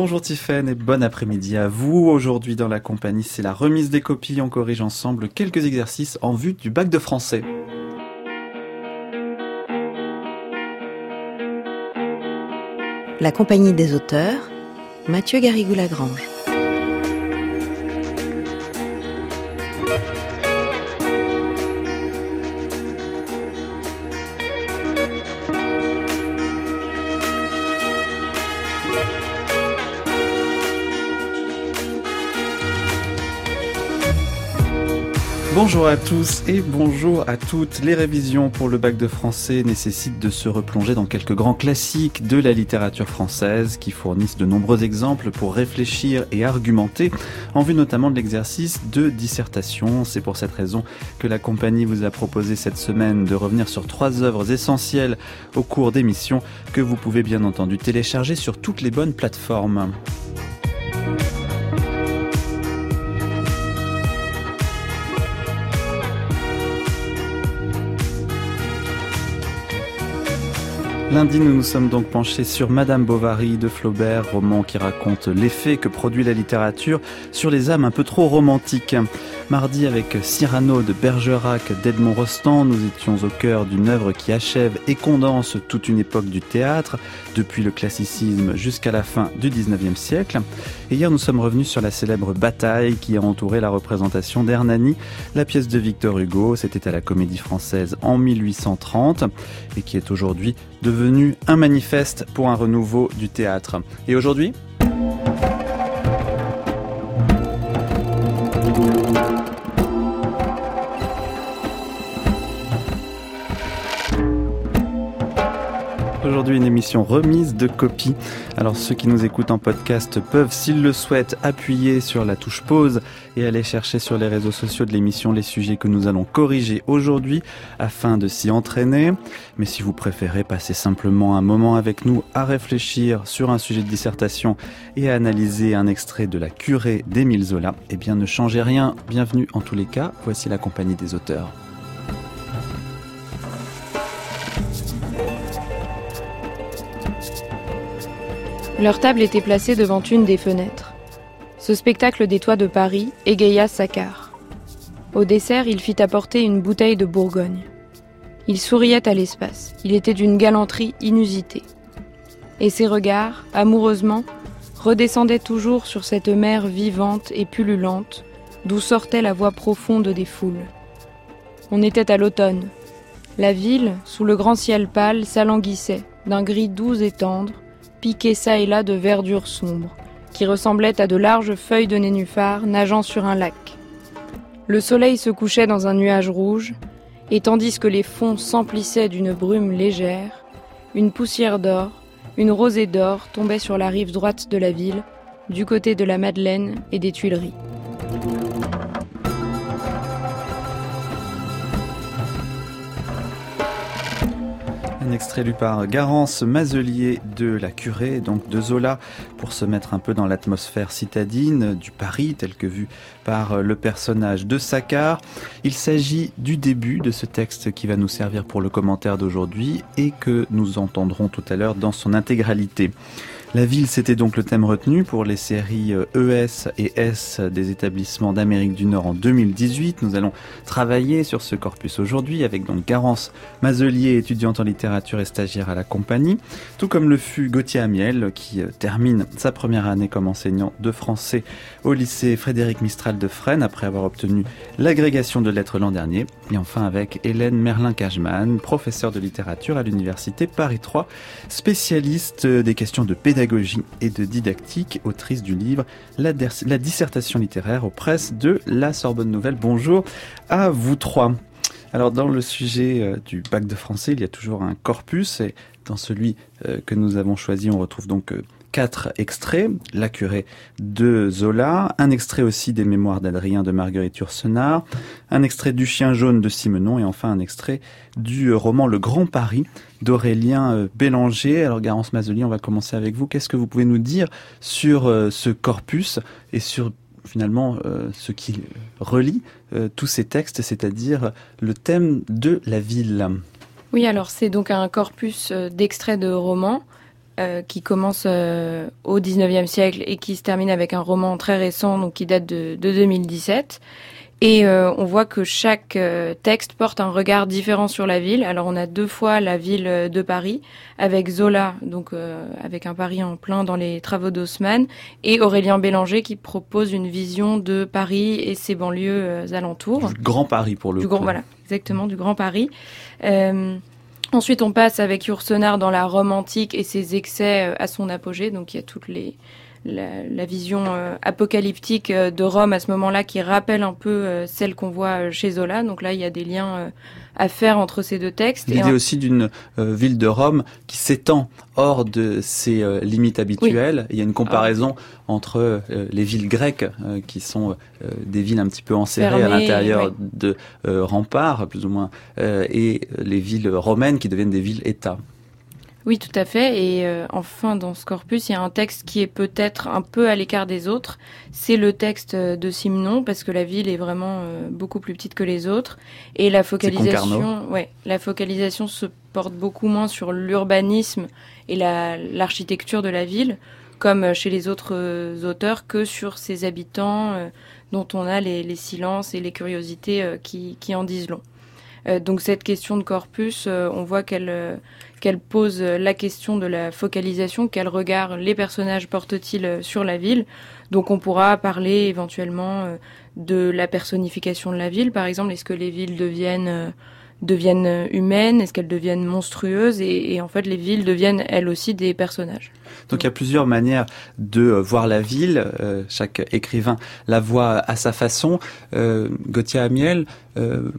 Bonjour Tiffaine et bon après-midi à vous. Aujourd'hui dans la compagnie, c'est la remise des copies. On corrige ensemble quelques exercices en vue du bac de français. La compagnie des auteurs, Mathieu Garrigou-Lagrange. Bonjour à tous et bonjour à toutes. Les révisions pour le bac de français nécessitent de se replonger dans quelques grands classiques de la littérature française qui fournissent de nombreux exemples pour réfléchir et argumenter en vue notamment de l'exercice de dissertation. C'est pour cette raison que la compagnie vous a proposé cette semaine de revenir sur trois œuvres essentielles au cours d'émissions que vous pouvez bien entendu télécharger sur toutes les bonnes plateformes. Lundi, nous nous sommes donc penchés sur Madame Bovary de Flaubert, roman qui raconte l'effet que produit la littérature sur les âmes un peu trop romantiques. Mardi, avec Cyrano de Bergerac d'Edmond Rostand, nous étions au cœur d'une œuvre qui achève et condense toute une époque du théâtre, depuis le classicisme jusqu'à la fin du 19e siècle. Et hier, nous sommes revenus sur la célèbre bataille qui a entouré la représentation d'Hernani, la pièce de Victor Hugo. C'était à la Comédie Française en 1830 et qui est aujourd'hui devenu un manifeste pour un renouveau du théâtre. Et aujourd'hui Aujourd'hui, une émission remise de copies. Alors, ceux qui nous écoutent en podcast peuvent, s'ils le souhaitent, appuyer sur la touche pause et aller chercher sur les réseaux sociaux de l'émission les sujets que nous allons corriger aujourd'hui afin de s'y entraîner. Mais si vous préférez passer simplement un moment avec nous à réfléchir sur un sujet de dissertation et à analyser un extrait de La curée d'Émile Zola, eh bien, ne changez rien. Bienvenue en tous les cas. Voici la compagnie des auteurs. Leur table était placée devant une des fenêtres. Ce spectacle des toits de Paris égaya Saccard. Au dessert, il fit apporter une bouteille de Bourgogne. Il souriait à l'espace. Il était d'une galanterie inusitée. Et ses regards, amoureusement, redescendaient toujours sur cette mer vivante et pullulante, d'où sortait la voix profonde des foules. On était à l'automne. La ville, sous le grand ciel pâle, s'alanguissait, d'un gris doux et tendre, piqué çà et là de verdure sombre, qui ressemblait à de larges feuilles de nénuphar nageant sur un lac. Le soleil se couchait dans un nuage rouge, et tandis que les fonds s'emplissaient d'une brume légère, une poussière d'or, une rosée d'or tombait sur la rive droite de la ville, du côté de la Madeleine et des Tuileries. Extrait lu par Garance Mazelier de La Curée, donc de Zola, pour se mettre un peu dans l'atmosphère citadine du Paris, tel que vu par le personnage de Saccard. Il s'agit du début de ce texte qui va nous servir pour le commentaire d'aujourd'hui et que nous entendrons tout à l'heure dans son intégralité. La ville, c'était donc le thème retenu pour les séries ES euh, e et S des établissements d'Amérique du Nord en 2018. Nous allons travailler sur ce corpus aujourd'hui avec donc Garance Mazelier, étudiante en littérature et stagiaire à la compagnie, tout comme le fut Gauthier Amiel qui euh, termine sa première année comme enseignant de français au lycée Frédéric Mistral de Fresnes après avoir obtenu l'agrégation de lettres l'an dernier. Et enfin avec Hélène Merlin-Cajman, professeure de littérature à l'université Paris 3, spécialiste des questions de pédagogie pédagogie et de didactique, autrice du livre la, dissertation littéraire aux presses de la Sorbonne Nouvelle. Bonjour à vous trois. Alors dans le sujet euh, du bac de français, il y a toujours un corpus et dans celui euh, que nous avons choisi, on retrouve donc euh, quatre extraits, La curée de Zola, un extrait aussi des mémoires d'Adrien de Marguerite Yourcenar, un extrait du Chien jaune de Simenon et enfin un extrait du roman Le Grand Paris d'Aurélien euh, Bélanger. Alors Garance Mazoli, on va commencer avec vous. Qu'est-ce que vous pouvez nous dire sur euh, ce corpus et sur finalement euh, ce qui relie tous ces textes, c'est-à-dire le thème de la ville? Oui, alors c'est donc un corpus d'extraits de romans qui commence au 19e siècle et qui se termine avec un roman très récent, donc qui date de 2017. Et euh, on voit que chaque euh, texte porte un regard différent sur la ville. Alors on a deux fois la ville euh, de Paris avec Zola, donc avec un Paris en plein dans les travaux d'Haussmann, et Aurélien Bélanger qui propose une vision de Paris et ses banlieues alentours. Du Grand Paris pour le du coup. Grand, voilà, exactement, du Grand Paris. ensuite on passe avec Yourcenar dans la Rome antique et ses excès à son apogée, donc il y a toutes les la, vision euh, apocalyptique euh, de Rome à ce moment-là qui rappelle un peu euh, celle qu'on voit chez Zola. Donc là, il y a des liens à faire entre ces deux textes. L'idée aussi d'une ville de Rome qui s'étend hors de ses limites habituelles. Il y a une comparaison entre les villes grecques, qui sont des villes un petit peu enserrées à l'intérieur de remparts, plus ou moins, et les villes romaines qui deviennent des villes-États. Oui, tout à fait. Et euh, enfin, dans ce corpus, il y a un texte qui est peut-être un peu à l'écart des autres. C'est le texte de Simon, parce que la ville est vraiment euh, beaucoup plus petite que les autres. Et la focalisation, ouais, la focalisation se porte beaucoup moins sur l'urbanisme et l'architecture de la ville, comme chez les autres euh, auteurs, que sur ses habitants, dont on a les, les, silences et les curiosités qui, qui en disent long. Donc cette question de corpus, on voit qu'elle qu'elle pose la question de la focalisation, quel regard les personnages portent-ils sur la ville. Donc on pourra parler éventuellement euh, de la personnification de la ville, par exemple, est-ce que les villes deviennent euh, deviennent humaines, est-ce qu'elles deviennent monstrueuses? Et, en fait les villes deviennent elles aussi des personnages. Donc il y a plusieurs manières de euh, voir la ville. Euh, chaque écrivain la voit à sa façon. Euh, Gauthier Amiel,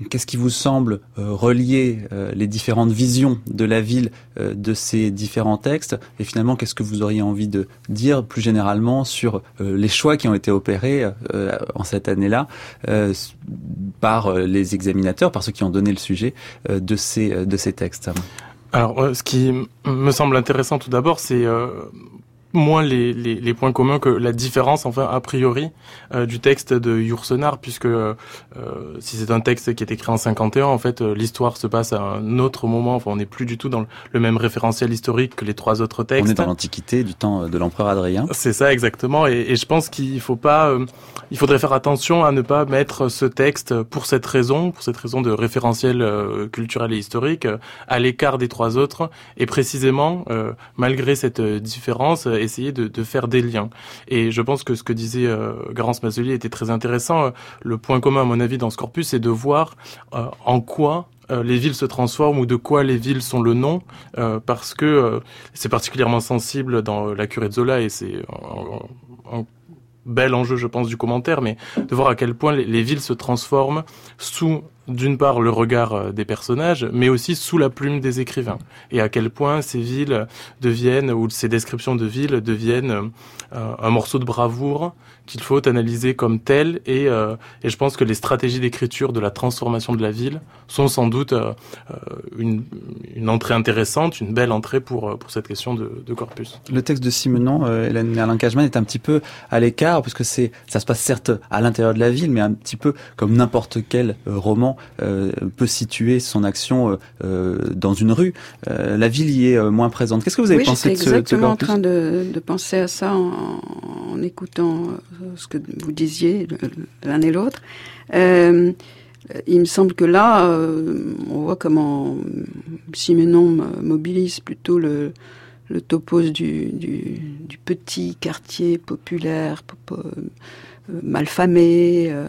qu'est-ce qui vous semble relier les différentes visions de la ville de ces différents textes? Et finalement, qu'est-ce que vous auriez envie de dire plus généralement sur les choix qui ont été opérés en cette année-là par les examinateurs, par ceux qui ont donné le sujet de ces de ces textes? Alors, ce qui me semble intéressant tout d'abord, c'est euh, moins les, les, les, points communs que la différence, enfin a priori, euh, du texte de Yourcenar, puisque euh, si c'est un texte qui est écrit en 51, en fait, euh, l'histoire se passe à un autre moment. Enfin, on n'est plus du tout dans le même référentiel historique que les trois autres textes. On est dans l'Antiquité, du temps de l'empereur Adrien. C'est ça exactement, et, et je pense qu'il faut pas, il faudrait faire attention à ne pas mettre ce texte pour cette raison, pour cette raison de référentiel culturel et historique, à l'écart des trois autres, et précisément, malgré cette différence essayer de, faire des liens. Et je pense que ce que disait euh, Garance Mazelier était très intéressant. Le point commun, à mon avis, dans ce corpus, c'est de voir euh, en quoi euh, les villes se transforment ou de quoi les villes sont le nom, euh, parce que c'est particulièrement sensible dans la curée de Zola et c'est un, bel enjeu, je pense, du commentaire, mais de voir à quel point les villes se transforment sous d'une part le regard euh, des personnages, mais aussi sous la plume des écrivains, et à quel point ces villes deviennent, ou ces descriptions de villes deviennent euh, un morceau de bravoure qu'il faut analyser comme tel, et, euh, et je pense que les stratégies d'écriture de la transformation de la ville sont sans doute une, une, entrée intéressante, une belle entrée pour, pour cette question de, de corpus. Le texte de Simenon, Hélène Merlin-Cajman, est un petit peu à l'écart, parce que ça se passe certes à l'intérieur de la ville, mais un petit peu comme n'importe quel roman euh, peut situer son action euh, euh, dans une rue. la ville y est moins présente. Qu'est-ce que vous avez pensé de ce exactement en train de, de, penser à ça en, en, écoutant ce que vous disiez l'un et l'autre. Il me semble que là, on voit comment Simenon mobilise plutôt le, le topos du, du, du petit quartier populaire, malfamé. Euh,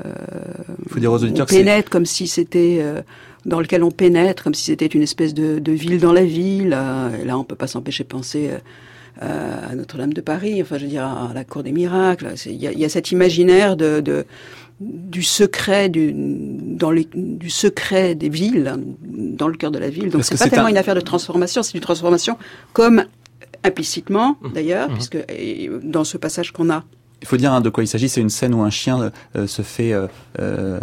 faut dire aux auditeurs on pénètre comme si c'était euh, dans lequel on pénètre, comme si c'était une espèce de, de, ville dans la ville. Euh, et là, on peut pas s'empêcher de penser à Notre-Dame de Paris. Enfin, je veux dire à la Cour des miracles. Il y a, y a, cet imaginaire de, de du secret du dans les, du secret des villes dans le cœur de la ville donc c'est pas tellement une affaire de transformation c'est une transformation comme implicitement mmh. d'ailleurs mmh. puisque dans ce passage qu'on a il faut dire hein, de quoi il s'agit. C'est une scène où un chien euh, se fait euh, euh,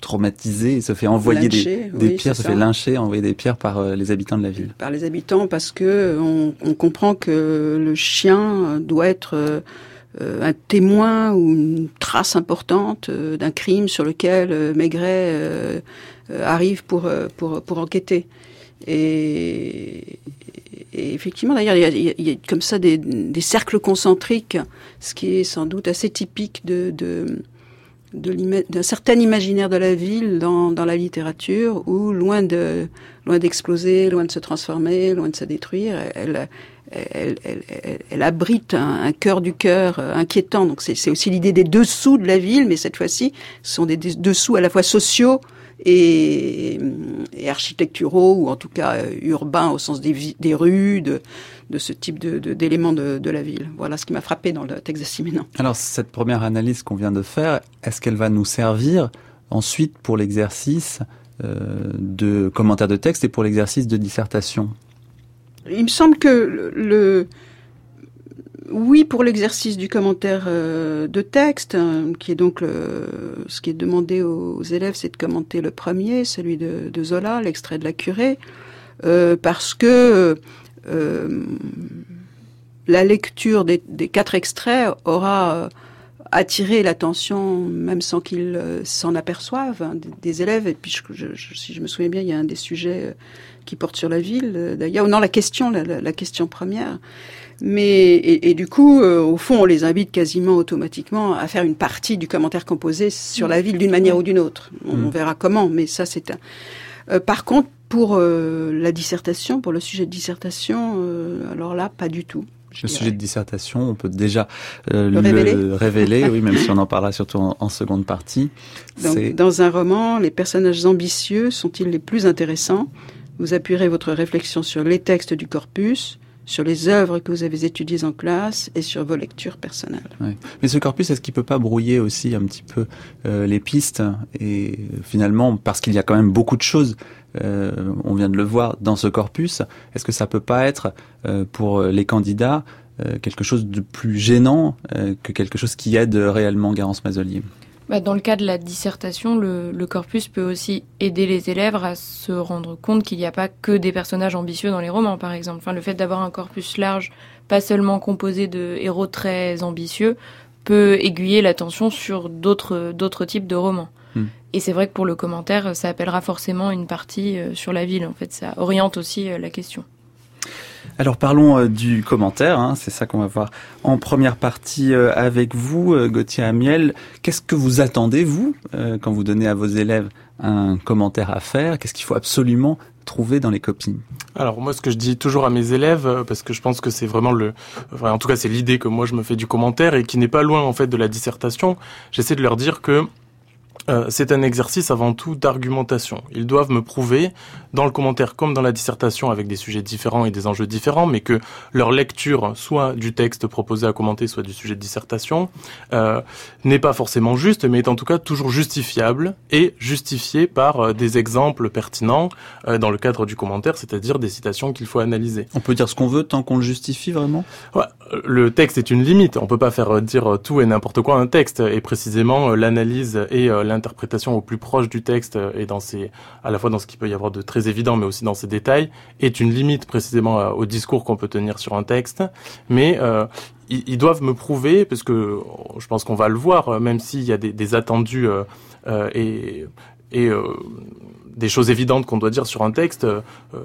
traumatiser, se fait envoyer des, des pierres, se fait lyncher, envoyer des pierres par euh, les habitants de la ville. Par les habitants, parce que on, on comprend que le chien doit être euh, un témoin ou une trace importante d'un crime sur lequel Maigret arrive pour, pour, pour enquêter. Et, effectivement, d'ailleurs, il, y, a comme ça des, cercles concentriques, ce qui est sans doute assez typique d'un certain imaginaire de la ville dans, la littérature, où loin de loin d'exploser, loin de se transformer, loin de se détruire, elle, elle, abrite un, cœur du cœur euh, inquiétant. Donc c'est aussi l'idée des dessous de la ville, mais cette fois-ci, ce sont des dessous à la fois sociaux et, architecturaux, ou en tout cas euh, urbains au sens des, des rues, de, de, ce type d'éléments de, de, la ville. Voilà ce qui m'a frappé dans le texte d'Assiménant. Alors cette première analyse qu'on vient de faire, est-ce qu'elle va nous servir ensuite pour l'exercice euh, de commentaire de texte et pour l'exercice de dissertation? Il me semble que le oui, pour l'exercice du commentaire euh, de texte, hein, qui est donc ce qui est demandé aux, élèves, c'est de commenter le premier, celui de, Zola, l'extrait de la curée, euh, parce que euh, la lecture des, quatre extraits aura attiré l'attention, même sans qu'ils s'en aperçoivent, hein, des, élèves. Et puis, si je me souviens bien, il y a un des sujets qui porte sur la ville, d'ailleurs, non, la question, la question première. Mais et, du coup, euh, au fond, on les invite quasiment automatiquement à faire une partie du commentaire composé sur la ville d'une manière ou d'une autre. On, mm. verra comment, mais ça c'est un. Euh, par contre, pour euh, la dissertation, pour le sujet de dissertation, alors là, pas du tout. Le sujet de dissertation, on peut déjà le, révéler, oui, même si on en parlera surtout en, seconde partie. Donc, dans un roman, les personnages ambitieux sont-ils les plus intéressants? Vous appuierez votre réflexion sur les textes du corpus, sur les œuvres que vous avez étudiées en classe et sur vos lectures personnelles. Mais ce corpus, est-ce qu'il peut pas brouiller aussi un petit peu euh, les pistes Et finalement, parce qu'il y a quand même beaucoup de choses, euh, on vient de le voir dans ce corpus, est-ce que ça peut pas être euh, pour les candidats quelque chose de plus gênant que quelque chose qui aide réellement Garance Mazelier bah, dans le cas de la dissertation, le, corpus peut aussi aider les élèves à se rendre compte qu'il n'y a pas que des personnages ambitieux dans les romans, par exemple. Enfin, le fait d'avoir un corpus large, pas seulement composé de héros très ambitieux, peut aiguiller l'attention sur d'autres d'autres types de romans. Hmm. Et c'est vrai que pour le commentaire, ça appellera forcément une partie euh, sur la ville. En fait, ça oriente aussi euh, la question. Alors parlons euh, du commentaire, hein. c'est ça qu'on va voir en première partie euh, avec vous, euh, Gauthier Amiel. Qu'est-ce que vous attendez, vous, quand vous donnez à vos élèves un commentaire à faire? Qu'est-ce qu'il faut absolument trouver dans les copies Alors moi, ce que je dis toujours à mes élèves, parce que je pense que c'est vraiment le, en tout cas c'est l'idée que moi je me fais du commentaire et qui n'est pas loin en fait de la dissertation, j'essaie de leur dire que euh, c'est un exercice avant tout d'argumentation. Ils doivent me prouver, dans le commentaire comme dans la dissertation, avec des sujets différents et des enjeux différents, mais que leur lecture, soit du texte proposé à commenter, soit du sujet de dissertation, euh, n'est pas forcément juste, mais est en tout cas toujours justifiable et justifié par euh, des exemples pertinents dans le cadre du commentaire, c'est-à-dire des citations qu'il faut analyser. On peut dire ce qu'on veut tant qu'on le justifie vraiment? Ouais, Le texte est une limite. On peut pas faire dire tout et n'importe quoi un texte, et précisément l'analyse et l'interprétation au plus proche du texte euh, et dans ses, à la fois dans ce qu'il peut y avoir de très évident, mais aussi dans ses détails, est une limite précisément euh, au discours qu'on peut tenir sur un texte. Mais euh, ils, doivent me prouver, parce que je pense qu'on va le voir, même s'il y a des, attendus et des choses évidentes qu'on doit dire sur un texte, euh,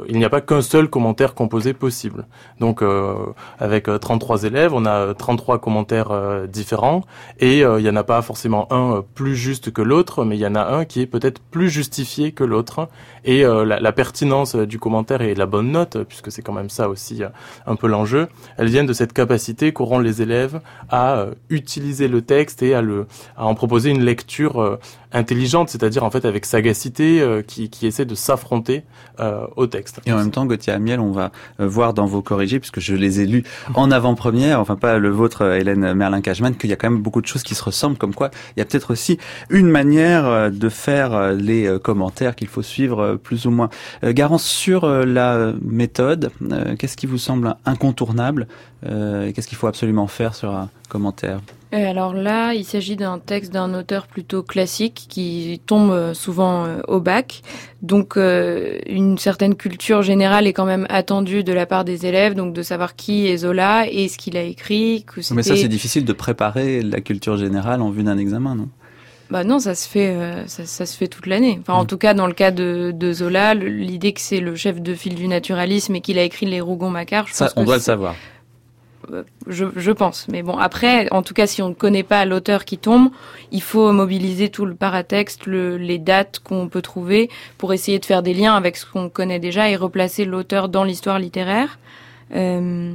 il n'y a pas qu'un seul commentaire composé possible. Donc euh, avec 33 euh, élèves, on a 33 commentaires différents et il n'y en a pas forcément un plus juste que l'autre, mais il y en a un qui est peut-être plus justifié que l'autre. Et la, la, pertinence du commentaire et la bonne note, puisque c'est quand même ça aussi un peu l'enjeu, elles viennent de cette capacité qu'auront les élèves à utiliser le texte et à, le, à en proposer une lecture intelligente, c'est-à-dire en fait avec sagacité, euh, qui, qui essaie de s'affronter euh, au texte. Et en même temps, Gauthier Amiel, on va euh, voir dans vos corrigés, puisque je les ai lus en avant-première, enfin pas le vôtre, Hélène Merlin-Cajman, qu'il y a quand même beaucoup de choses qui se ressemblent, comme quoi il y a peut-être aussi une manière de faire les commentaires qu'il faut suivre plus ou moins. Garance, sur la méthode, qu'est-ce qui vous semble incontournable Qu'est-ce qu'il faut absolument faire sur un commentaire? Euh, alors là, il s'agit d'un texte d'un auteur plutôt classique qui tombe euh, souvent euh, au bac. Donc une certaine culture générale est quand même attendue de la part des élèves, donc de savoir qui est Zola et ce qu'il a écrit. Mais ça, c'est difficile de préparer la culture générale en vue d'un examen, non? Bah non, ça se fait, ça, se fait toute l'année. Enfin, en mm. tout cas, dans le cas de, Zola, l'idée que c'est le chef de file du naturalisme et qu'il a écrit les Rougon-Macquart, ça, on doit le savoir. Je, pense. Mais bon, après, en tout cas, si on ne connaît pas l'auteur qui tombe, il faut mobiliser tout le paratexte, les dates qu'on peut trouver pour essayer de faire des liens avec ce qu'on connaît déjà et replacer l'auteur dans l'histoire littéraire. Euh,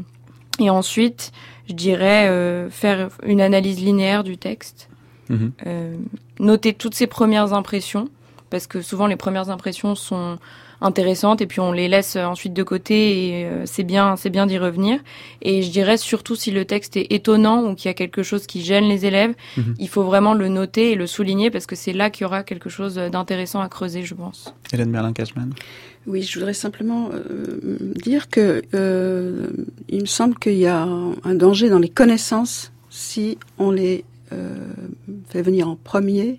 et ensuite, je dirais euh, faire une analyse linéaire du texte, mhm. euh, noter toutes ses premières impressions, parce que souvent les premières impressions sont intéressantes et puis on les laisse ensuite de côté et euh, c'est bien c'est bien d'y revenir. Et je dirais surtout si le texte est étonnant ou qu'il y a quelque chose qui gêne les élèves mhm. il faut vraiment le noter et le souligner parce que c'est là qu'il y aura quelque chose d'intéressant à creuser je pense. Hélène Merlin-Cashman. Oui, je voudrais simplement euh, dire que euh, il me semble qu'il y a un danger dans les connaissances si on les fait venir en premier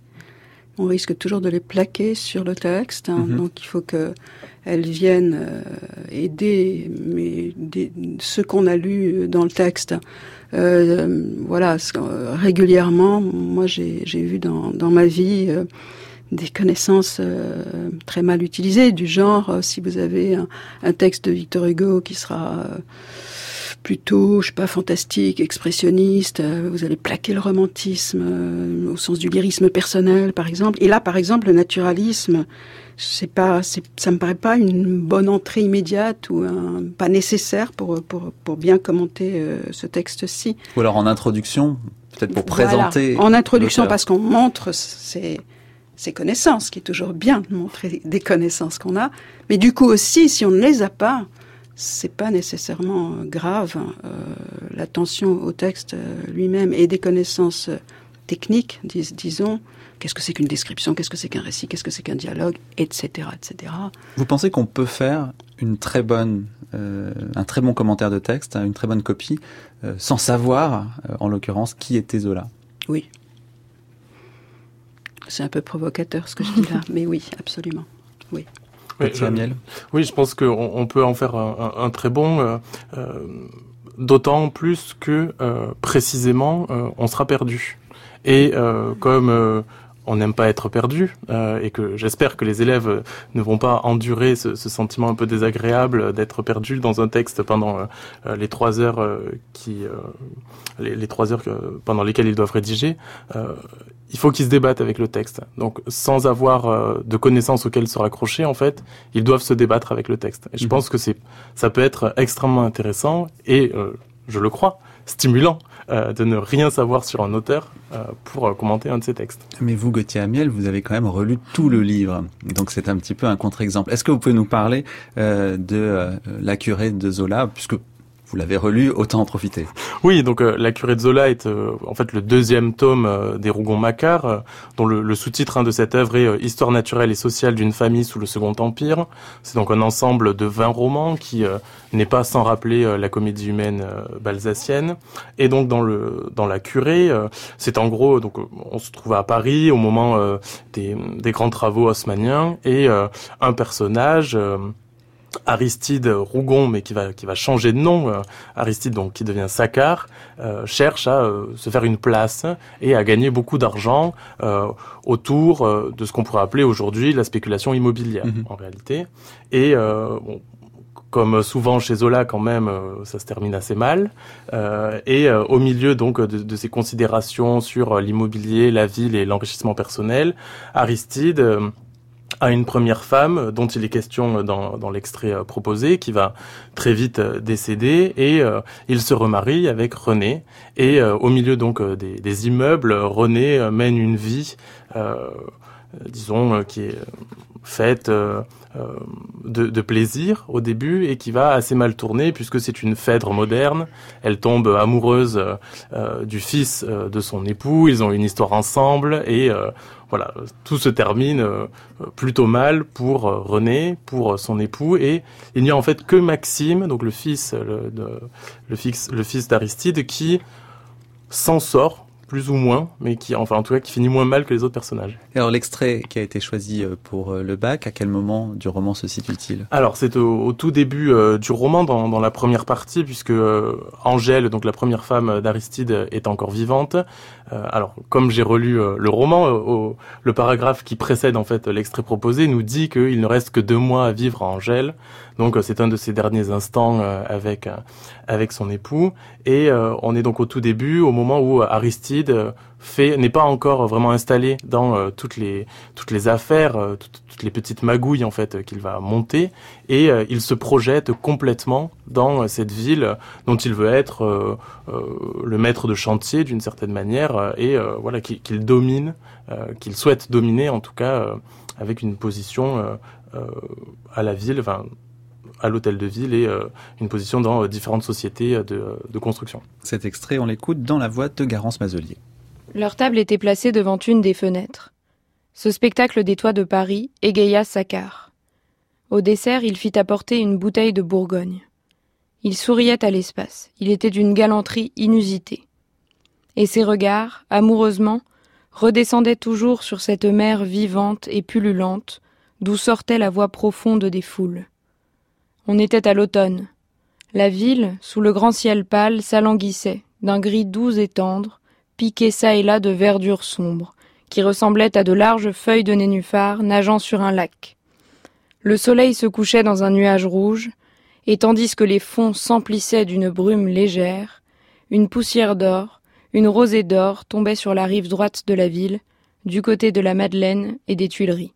on risque toujours de les plaquer sur le texte. Hein. Mhm. Donc il faut qu'elles viennent euh, aider mais ce qu'on a lu dans le texte. Euh, voilà, régulièrement, moi j'ai vu dans, ma vie euh, des connaissances très mal utilisées, du genre si vous avez un, un, texte de Victor Hugo qui sera plutôt, je sais pas, fantastique, expressionniste. Euh, vous allez plaquer le romantisme euh, au sens du lyrisme personnel, par exemple. Et là, par exemple, le naturalisme, c'est pas, ça me paraît pas une bonne entrée immédiate ou un, pas nécessaire pour, pour, pour bien commenter euh, ce texte-ci. Ou alors en introduction, peut-être pour présenter. En introduction, parce qu'on montre ses connaissances, qui est toujours bien de montrer des connaissances qu'on a. Mais du coup aussi, si on ne les a pas, c'est pas nécessairement grave. Euh, L'attention au texte euh, lui-même et des connaissances techniques, disons, qu'est-ce que c'est qu'une description, qu'est-ce que c'est qu'un récit, qu'est-ce que c'est qu'un dialogue, etc., etc. Vous pensez qu'on peut faire une très bonne, euh, un très bon commentaire de texte, une très bonne copie, sans savoir, en l'occurrence, qui était Zola? Oui. C'est un peu provocateur ce que je dis là, mais oui, absolument. Oui. Oui, oui, je pense qu'on on peut en faire un, un, très bon, euh, euh, d'autant plus que euh, précisément on sera perdu. Et comme on n'aime pas être perdu euh, et que j'espère que les élèves ne vont pas endurer ce, ce sentiment un peu désagréable d'être perdu dans un texte pendant euh, les trois heures qui les, les, trois heures pendant lesquelles ils doivent rédiger il faut qu'ils se débattent avec le texte. Donc, sans avoir euh, de connaissances auxquelles se raccrocher, en fait, ils doivent se débattre avec le texte. Et je mhm. pense que c'est, ça peut être extrêmement intéressant et, euh, je le crois, stimulant euh, de ne rien savoir sur un auteur pour commenter un de ses textes. Mais vous, Gauthier Amiel, vous avez quand même relu tout le livre, donc c'est un petit peu un contre-exemple. Est-ce que vous pouvez nous parler de La curée de Zola, puisque vous l'avez relu, autant en profiter. Oui, donc euh, La curée de Zola est euh, en fait le deuxième tome euh, des Rougon-Macquart, dont le, sous-titre hein, de cette œuvre est Histoire naturelle et sociale d'une famille sous le Second Empire. C'est donc un ensemble de 20 romans qui n'est pas sans rappeler la comédie humaine balsacienne. Et donc dans le dans La curée, c'est en gros donc on se trouve à Paris au moment des, des grands travaux haussmanniens et un personnage Aristide Rougon, mais qui va qui va changer de nom, euh, Aristide donc qui devient Saccard, euh, cherche à euh, se faire une place et à gagner beaucoup d'argent autour de ce qu'on pourrait appeler aujourd'hui la spéculation immobilière mhm. en réalité. Et comme souvent chez Zola quand même, ça se termine assez mal. et au milieu donc de, de ces considérations sur l'immobilier, la ville et l'enrichissement personnel, Aristide à une première femme dont il est question dans, dans l'extrait euh, proposé, qui va très vite euh, décéder, et euh, il se remarie avec René. Et au milieu donc des, des immeubles, René mène une vie, disons, qui est faite de, de, plaisir au début et qui va assez mal tourner puisque c'est une Phèdre moderne. Elle tombe amoureuse du fils de son époux. Ils ont une histoire ensemble et voilà, tout se termine euh, plutôt mal pour euh, René, pour euh, son époux, et il n'y a en fait que Maxime, donc le fils, le, fils, le fils d'Aristide, qui s'en sort plus ou moins, mais qui, enfin en tout cas, qui finit moins mal que les autres personnages. alors l'extrait qui a été choisi euh, pour euh, le bac, à quel moment du roman se situe-t-il? Alors c'est au, tout début euh, du roman, dans, dans, la première partie, puisque Angèle, donc la première femme d'Aristide, est encore vivante. alors comme j'ai relu le roman, le paragraphe qui précède en fait l'extrait proposé nous dit qu'il ne reste que deux mois à vivre à Angèle. Donc c'est un de ses derniers instants avec avec son époux, et on est donc au tout début, au moment où Aristide fait n'est pas encore vraiment installé dans euh, toutes les toutes les affaires, euh, toutes, les petites magouilles en fait qu'il va monter, et euh, il se projette complètement dans cette ville dont il veut être le maître de chantier d'une certaine manière, et voilà qu'il domine, qu'il souhaite dominer en tout cas avec une position à la ville, à l'hôtel de ville et une position dans différentes sociétés de, de, construction. Cet extrait, on l'écoute dans la voix de Garance Mazelier. Leur table était placée devant une des fenêtres. Ce spectacle des toits de Paris égaya Saccard. Au dessert, il fit apporter une bouteille de Bourgogne. Il souriait à l'espace. Il était d'une galanterie inusitée. Et ses regards, amoureusement, redescendaient toujours sur cette mer vivante et pullulante, d'où sortait la voix profonde des foules. On était à l'automne. La ville, sous le grand ciel pâle, s'alanguissait, d'un gris doux et tendre, piqué çà et là de verdure sombre, qui ressemblaient à de larges feuilles de nénuphar nageant sur un lac. Le soleil se couchait dans un nuage rouge, et tandis que les fonds s'emplissaient d'une brume légère, une poussière d'or, une rosée d'or tombait sur la rive droite de la ville, du côté de la Madeleine et des Tuileries.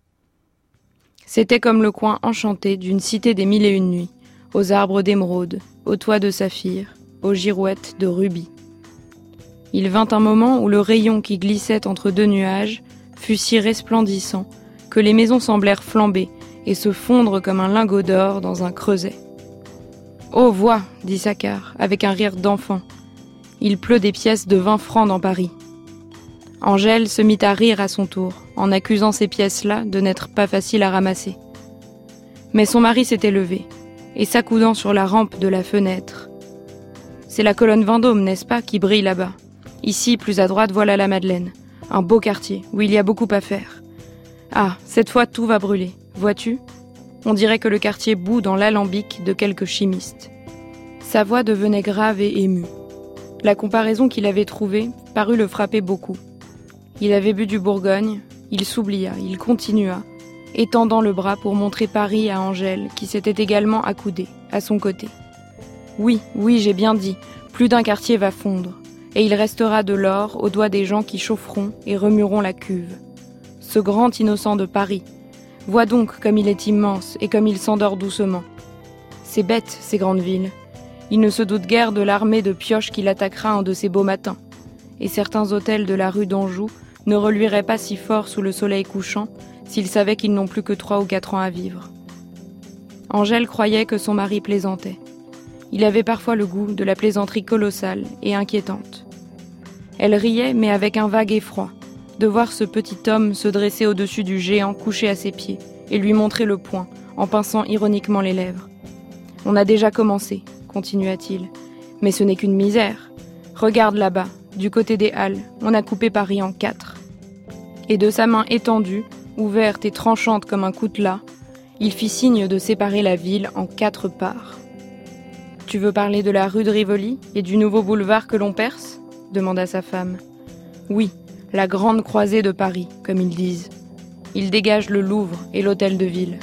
C'était comme le coin enchanté d'une cité des mille et une nuits, aux arbres d'émeraude, aux toits de saphir, aux girouettes de rubis. Il vint un moment où le rayon qui glissait entre deux nuages fut si resplendissant que les maisons semblèrent flamber et se fondre comme un lingot d'or dans un creuset. Oh, vois, dit Saccard, avec un rire d'enfant. Il pleut des pièces de vingt francs dans Paris. Angèle se mit à rire à son tour, en accusant ces pièces-là de n'être pas faciles à ramasser. Mais son mari s'était levé, et s'accoudant sur la rampe de la fenêtre. C'est la colonne Vendôme, n'est-ce pas, qui brille là-bas Ici, plus à droite, voilà la Madeleine. Un beau quartier, où il y a beaucoup à faire. Ah, cette fois tout va brûler. Vois-tu? On dirait que le quartier bout dans l'alambic de quelques chimistes. Sa voix devenait grave et émue. La comparaison qu'il avait trouvée parut le frapper beaucoup. Il avait bu du Bourgogne, il s'oublia, il continua, étendant le bras pour montrer Paris à Angèle, qui s'était également accoudée, à son côté. Oui, oui, j'ai bien dit, plus d'un quartier va fondre et il restera de l'or aux doigts des gens qui chaufferont et remueront la cuve. Ce grand innocent de Paris. Vois donc comme il est immense et comme il s'endort doucement. C'est bête, ces grandes villes. Il ne se doute guère de l'armée de pioches qui l'attaquera un de ces beaux matins. Et certains hôtels de la rue d'Anjou ne reluiraient pas si fort sous le soleil couchant s'ils savaient qu'ils n'ont plus que trois ou quatre ans à vivre. Angèle croyait que son mari plaisantait. Il avait parfois le goût de la plaisanterie colossale et inquiétante. Elle riait, mais avec un vague effroi, de voir ce petit homme se dresser au-dessus du géant couché à ses pieds et lui montrer le poing, en pinçant ironiquement les lèvres. On a déjà commencé, continua-t-il, mais ce n'est qu'une misère. Regarde là-bas, du côté des Halles, on a coupé Paris en quatre. Et de sa main étendue, ouverte et tranchante comme un coutelas, il fit signe de séparer la ville en quatre parts. Tu veux parler de la rue de Rivoli et du nouveau boulevard que l'on perce? demanda sa femme. Oui, la grande croisée de Paris, comme ils disent. Il dégage le Louvre et l'hôtel de ville.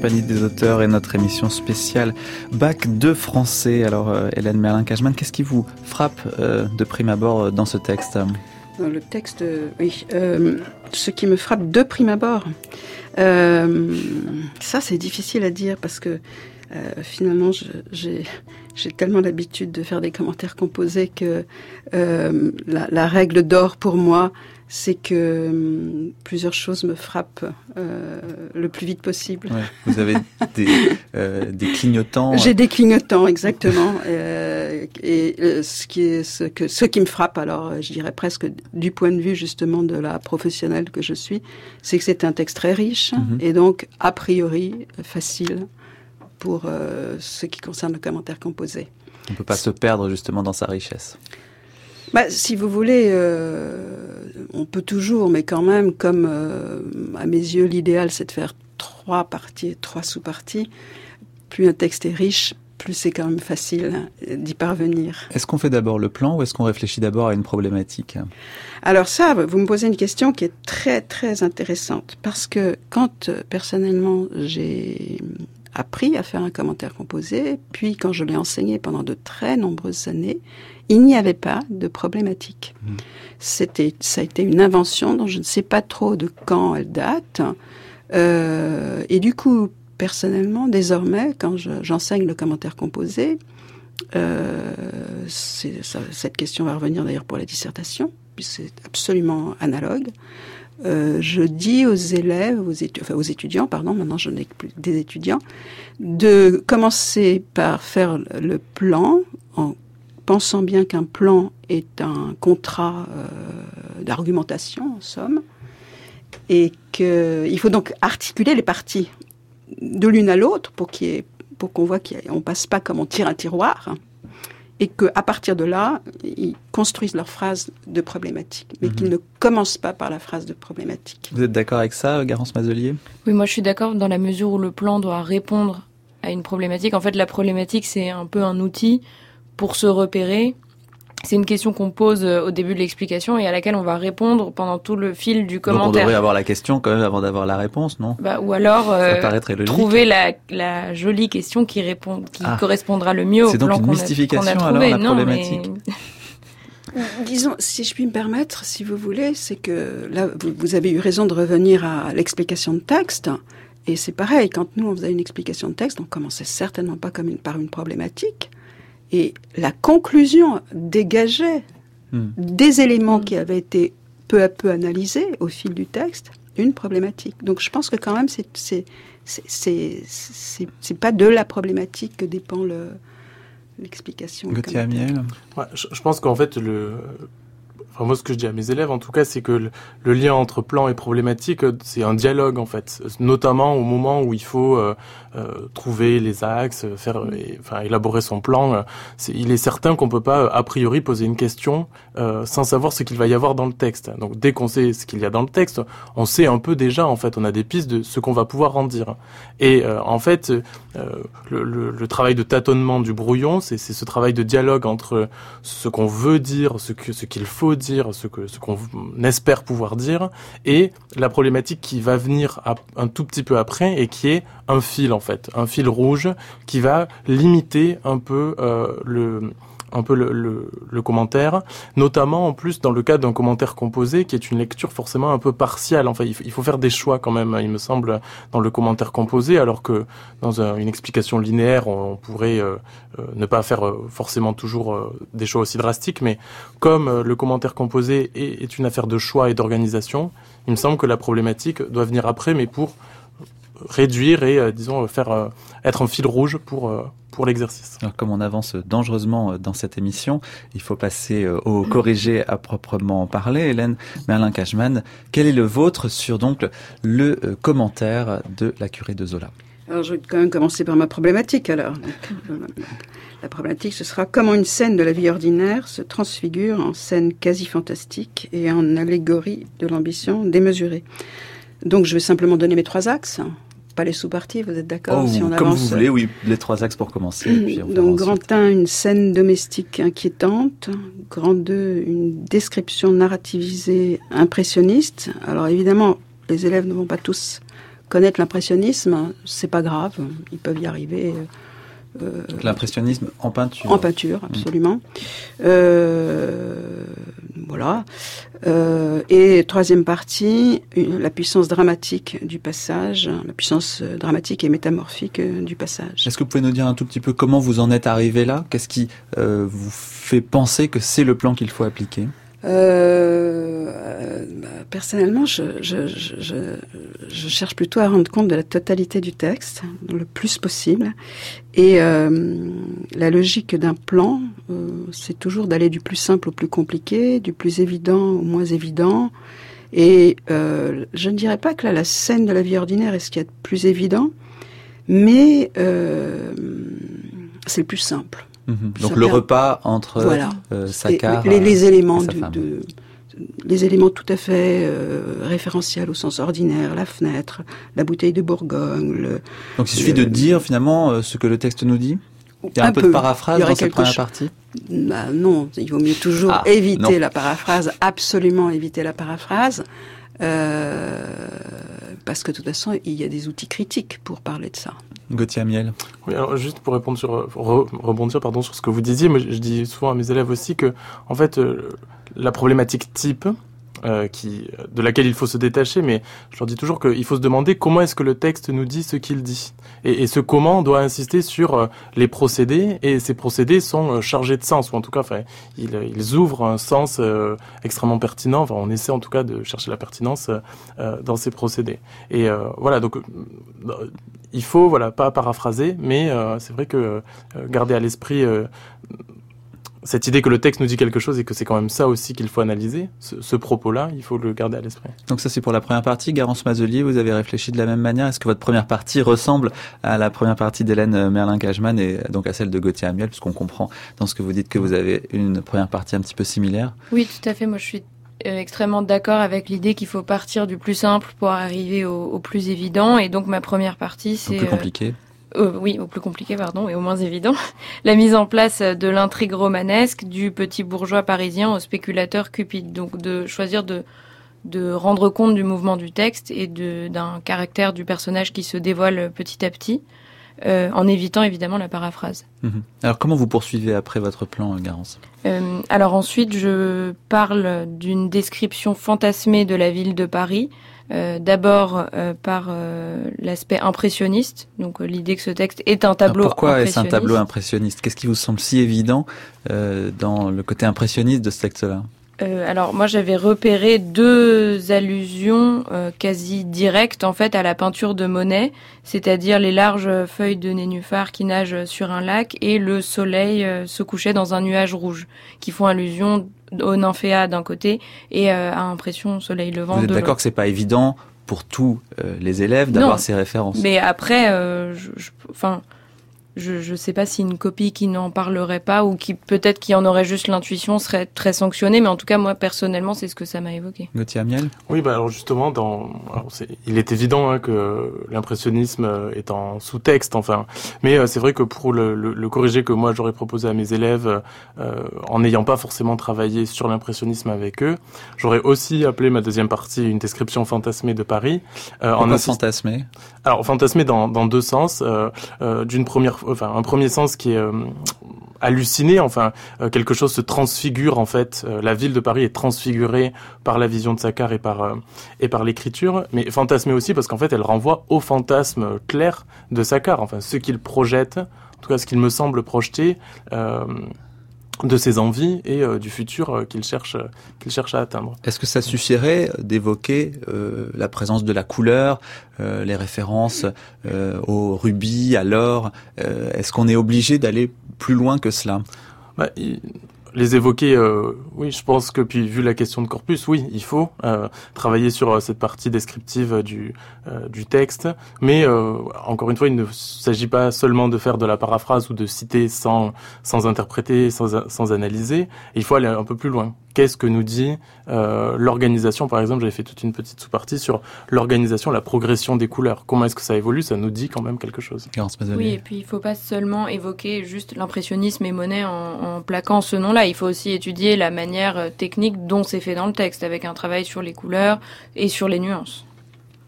Compagnie des auteurs et notre émission spéciale Bac de français. Alors, euh, Hélène Merlin-Cajman, qu'est-ce qui vous frappe euh, de prime abord euh, dans ce texte? Le texte, oui ce qui me frappe de prime abord, ça c'est difficile à dire parce que finalement j'ai tellement l'habitude de faire des commentaires composés que la, la, règle d'or pour moi c'est que hum, plusieurs choses me frappent euh, le plus vite possible. Ouais, vous avez des, euh, des clignotants. J'ai des clignotants, exactement. euh, et euh, ce qui est ce que ce qui me frappe, alors euh, je dirais presque du point de vue justement de la professionnelle que je suis, c'est que c'est un texte très riche -hmm. et donc a priori facile pour ce qui concerne le commentaire composé. On ne peut pas se perdre justement dans sa richesse. Bah, si vous voulez, euh, on peut toujours, mais quand même, comme euh, à mes yeux, l'idéal c'est de faire trois parties, trois sous-parties. Plus un texte est riche, plus c'est quand même facile d'y parvenir. Est-ce qu'on fait d'abord le plan ou est-ce qu'on réfléchit d'abord à une problématique? Alors ça, vous me posez une question qui est très très intéressante parce que quand euh, personnellement j'ai appris à faire un commentaire composé, puis quand je l'ai enseigné pendant de très nombreuses années, il n'y avait pas de problématique. Mmh. C'était, ça a été une invention dont je ne sais pas trop de quand elle date. Euh, et du coup, personnellement, désormais, quand j'enseigne le commentaire composé, euh, cette question va revenir d'ailleurs pour la dissertation, puis c'est absolument analogue. Euh, je dis aux élèves, aux, enfin, aux étudiants, pardon, maintenant je n'ai plus des étudiants, de commencer par faire le plan en pensant bien qu'un plan est un contrat euh, d'argumentation, en somme, et qu'il faut donc articuler les parties de l'une à l'autre pour qu'on voit qu'on ne passe pas comme on tire un tiroir et qu'à partir de là, ils construisent leur phrase de problématique, mais qu'ils mhm. ne commencent pas par la phrase de problématique. Vous êtes d'accord avec ça, Garance Mazelier? Oui, moi je suis d'accord dans la mesure où le plan doit répondre à une problématique. En fait, la problématique, c'est un peu un outil pour se repérer c'est une question qu'on pose euh, au début de l'explication et à laquelle on va répondre pendant tout le fil du commentaire. Donc on devrait avoir la question quand même avant d'avoir la réponse, non? Bah, Ou alors euh, trouver la, la, jolie question qui répond, qui ah. correspondra le mieux au plan qu'on a, C'est donc une mystification alors la problématique. Disons, si je puis me permettre, si vous voulez, c'est que là, vous, avez eu raison de revenir à l'explication de texte. Et c'est pareil, quand nous, on faisait une explication de texte, on commençait certainement pas comme une, par une problématique et la conclusion dégageait hmm. des éléments qui avaient été peu à peu analysés au fil du texte, une problématique. Donc je pense que quand même, c'est c'est pas de la problématique que dépend le l'explication. Gauthier Amiel ouais, je, je, pense qu'en fait, le, moi ce que je dis à mes élèves en tout cas, c'est que le, lien entre plan et problématique, c'est un dialogue en fait, notamment au moment où il faut euh, euh, trouver les axes, faire, enfin élaborer son plan. Euh, il est certain qu'on peut pas a priori poser une question sans savoir ce qu'il va y avoir dans le texte. Donc dès qu'on sait ce qu'il y a dans le texte, on sait un peu déjà en fait, on a des pistes de ce qu'on va pouvoir en dire. Et en fait, le, le, le, travail de tâtonnement du brouillon, c'est ce travail de dialogue entre ce qu'on veut dire, ce que ce qu'il faut dire ce que ce qu'on espère pouvoir dire, et la problématique qui va venir un tout petit peu après et qui est un fil en fait, un fil rouge qui va limiter un peu euh, le un peu le, commentaire, notamment en plus dans le cas d'un commentaire composé qui est une lecture forcément un peu partielle. Enfin, il, faut faire des choix quand même, il me semble, dans le commentaire composé, alors que dans une explication linéaire, on, pourrait euh, euh, ne pas faire euh, forcément toujours des choix aussi drastiques. Mais comme le commentaire composé est, est une affaire de choix et d'organisation, il me semble que la problématique doit venir après, mais pour réduire et, disons, faire être un fil rouge pour pour l'exercice. Alors comme on avance dangereusement euh, dans cette émission, il faut passer euh, au corrigé à proprement parler. Hélène Merlin-Cashman, quel est le vôtre sur donc le euh, commentaire de la curée de Zola? Alors je vais quand même commencer par ma problématique alors. La problématique, ce sera comment une scène de la vie ordinaire se transfigure en scène quasi fantastique et en allégorie de l'ambition démesurée. Donc je vais simplement donner mes trois axes pas les sous-parties, vous êtes d'accord oh, si on Comme vous voulez, oui, les trois axes pour commencer. Donc grand 1, une scène domestique inquiétante. Grand 2, une description narrativisée impressionniste. Alors évidemment, les élèves ne vont pas tous connaître l'impressionnisme, c'est pas grave, ils peuvent y arriver. Euh, L'impressionnisme en peinture. En peinture, absolument. Euh, voilà. Euh, et troisième partie, la puissance dramatique du passage, la puissance dramatique et métamorphique du passage. Est-ce que vous pouvez nous dire un tout petit peu comment vous en êtes arrivé là? Qu'est-ce qui vous fait penser que c'est le plan qu'il faut appliquer? Euh, bah, personnellement, je, cherche plutôt à rendre compte de la totalité du texte, le plus possible. Et euh, la logique d'un plan, euh, c'est toujours d'aller du plus simple au plus compliqué, du plus évident au moins évident. Et euh, je ne dirais pas que là, la scène de la vie ordinaire est ce qu'il y a de plus évident, mais c'est le plus simple. Mhm. Donc le repas entre voilà. Les, les, éléments de, les éléments tout à fait référentiels au sens ordinaire, la fenêtre, la bouteille de Bourgogne. Donc il suffit de dire finalement ce que le texte nous dit? Il y a un, peu, de paraphrase dans cette première partie? Bah, Non, il vaut mieux toujours ah, éviter la paraphrase, absolument éviter la paraphrase, euh, parce que de toute façon, il y a des outils critiques pour parler de ça. Gauthier Amiel. Oui, alors juste pour répondre sur, rebondir pardon, sur ce que vous disiez, moi, je dis souvent à mes élèves aussi que, en fait, euh, la problématique type, euh, de laquelle il faut se détacher, mais je leur dis toujours qu'il faut se demander comment est-ce que le texte nous dit ce qu'il dit. Et, ce comment doit insister sur euh, les procédés, et ces procédés sont euh, chargés de sens, ou en tout cas, enfin, ils, ils ouvrent un sens extrêmement pertinent. Enfin, on essaie en tout cas de chercher la pertinence dans ces procédés. Et voilà, donc il faut voilà pas paraphraser, mais c'est vrai que garder à l'esprit cette idée que le texte nous dit quelque chose et que c'est quand même ça aussi qu'il faut analyser, ce, propos-là, il faut le garder à l'esprit. Donc ça c'est pour la première partie. Garance Mazelier, vous avez réfléchi de la même manière. Est-ce que votre première partie ressemble à la première partie d'Hélène Merlin-Cajman et donc à celle de Gauthier Amiel, puisqu'on comprend dans ce que vous dites que vous avez une première partie un petit peu similaire? Oui, tout à fait. Moi je suis euh, extrêmement d'accord avec l'idée qu'il faut partir du plus simple pour arriver au, plus évident. Et donc ma première partie, c'est... Plus compliqué euh, oui, au plus compliqué, pardon, et au moins évident, la mise en place de l'intrigue romanesque du petit bourgeois parisien au spéculateur cupide. Donc de choisir de, de rendre compte du mouvement du texte et d'un caractère du personnage qui se dévoile petit à petit, euh, en évitant évidemment la paraphrase. Mhm. Alors comment vous poursuivez après votre plan, Garance? Euh, Alors ensuite, je parle d'une description fantasmée de la ville de Paris, euh, d'abord euh, par euh, l'aspect impressionniste, donc l'idée que ce texte est un tableau Alors pourquoi est-ce un tableau impressionniste? Qu'est-ce qui vous semble si évident dans le côté impressionniste de ce texte-là? Alors moi j'avais repéré deux allusions quasi directes en fait à la peinture de Monet, c'est-à-dire les larges feuilles de nénuphar qui nagent sur un lac et le soleil se couchait dans un nuage rouge, qui font allusion au nymphéa d'un côté et euh, à impression soleil levant. Vous êtes d'accord que c'est pas évident pour tous euh, les élèves d'avoir ces références? Mais après, euh, enfin, je ne sais pas si une copie qui n'en parlerait pas ou qui peut-être qui en aurait juste l'intuition serait très sanctionnée, mais en tout cas moi personnellement c'est ce que ça m'a évoqué. Gauthier Amiel? Oui, bah alors justement, dans, il est évident hein, que l'impressionnisme est en sous-texte, enfin, mais euh, c'est vrai que pour le, le, corriger que moi j'aurais proposé à mes élèves, euh, en n'ayant pas forcément travaillé sur l'impressionnisme avec eux, j'aurais aussi appelé ma deuxième partie une description fantasmée de Paris. Euh, en fantasmé Alors fantasmé dans, dans deux sens. Euh, euh, D'une première enfin un premier sens qui est euh, halluciné, enfin euh, quelque chose se transfigure en fait. Euh, la ville de Paris est transfigurée par la vision de Saccard et par et par l'écriture, mais fantasmé aussi parce qu'en fait elle renvoie au fantasme clair de Saccard, enfin ce qu'il projette, en tout cas ce qu'il me semble projeter de ses envies et euh, du futur euh, qu'il cherche, qu'il cherche à atteindre. Est-ce que ça suffirait d'évoquer euh, la présence de la couleur, les références au rubis, à l'or Est-ce qu'on est obligé d'aller plus loin que cela? Bah, les évoquer, euh, oui, je pense que puis vu la question de corpus, oui, il faut euh, travailler sur euh, cette partie descriptive du du texte, mais encore une fois, il ne s'agit pas seulement de faire de la paraphrase ou de citer sans sans interpréter, sans sans analyser. il faut aller un peu plus loin qu'est-ce que nous dit euh, l'organisation. Par exemple, j'avais fait toute une petite sous-partie sur l'organisation, la progression des couleurs. Comment est-ce que ça évolue? Ça nous dit quand même quelque chose. Oui, et puis il ne faut pas seulement évoquer juste l'impressionnisme et Monet en, en plaquant ce nom-là. Il faut aussi étudier la manière euh, technique dont c'est fait dans le texte, avec un travail sur les couleurs et sur les nuances.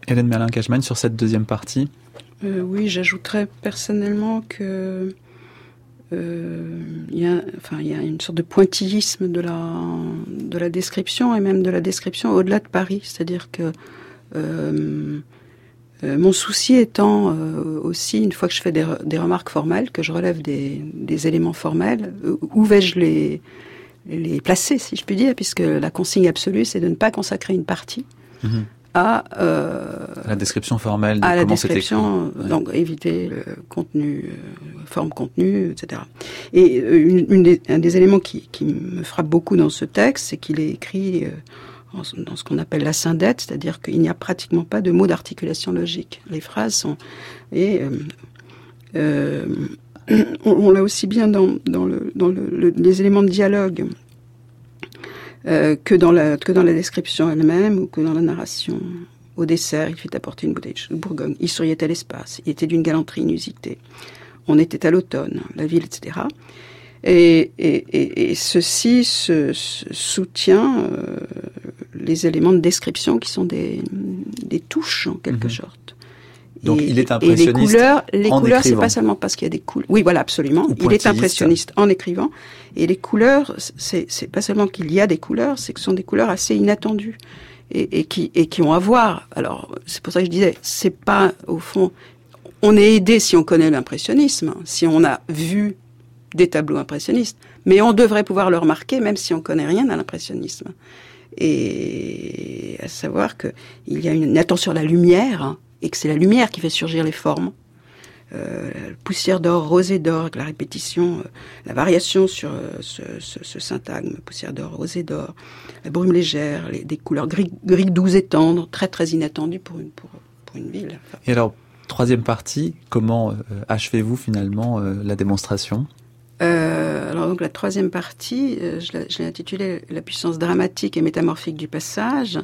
Hélène Merlin-Cashman, sur cette deuxième partie euh, Oui, j'ajouterais personnellement que euh, il y, a, enfin, il y a une sorte de pointillisme de la, de la description et même de la description au-delà de Paris. C'est-à-dire que euh, euh, mon souci étant aussi, une fois que je fais des, remarques formelles, que je relève des, éléments formels, où vais-je les, les placer, si je puis dire, puisque la consigne absolue, c'est de ne pas consacrer une partie. Mhm à euh, la description formelle de à la description, donc éviter le contenu, euh, forme contenu, etc. Et euh, une, une des, un des éléments qui, qui, me frappe beaucoup dans ce texte, c'est qu'il est écrit dans ce qu'on appelle la syndète, c'est-à-dire qu'il n'y a pratiquement pas de mots d'articulation logique. Les phrases sont et Euh, on, l'a aussi bien dans, dans, le, dans le, les éléments de dialogue euh, que, dans la, que dans la description elle-même ou que dans la narration. Au dessert, il fit apporter une bouteille de Bourgogne. Il souriait à l'espace. Il était d'une galanterie inusitée. On était à l'automne, la ville, etc. Et, et, et, ceci se, soutient euh, les éléments de description qui sont des, des touches en quelque mhm. sorte. Donc il est impressionniste. Et les couleurs, les couleurs, c'est pas seulement parce qu'il y a des couleurs. Oui, voilà, absolument. Il est impressionniste en écrivant. Et les couleurs, c'est c'est pas seulement qu'il y a des couleurs, c'est que ce sont des couleurs assez inattendues et, et qui et qui ont à voir. Alors c'est pour ça que je disais, c'est pas au fond. On est aidé si on connaît l'impressionnisme, si on a vu des tableaux impressionnistes, mais on devrait pouvoir le remarquer même si on connaît rien à l'impressionnisme. Et à savoir qu'il y a une attention à la lumière, hein, et que c'est la lumière qui fait surgir les formes. Euh, poussière d'or, rosée d'or, la répétition, euh, la variation sur euh, ce, ce, syntagme, poussière d'or, rosée d'or, la brume légère, les, des couleurs gris, gris douces et tendres, très très inattendues pour une, pour, pour une ville. et alors, troisième partie, comment achevez-vous finalement la démonstration? Alors donc la troisième partie, je l'ai intitulée La puissance dramatique et métamorphique du passage.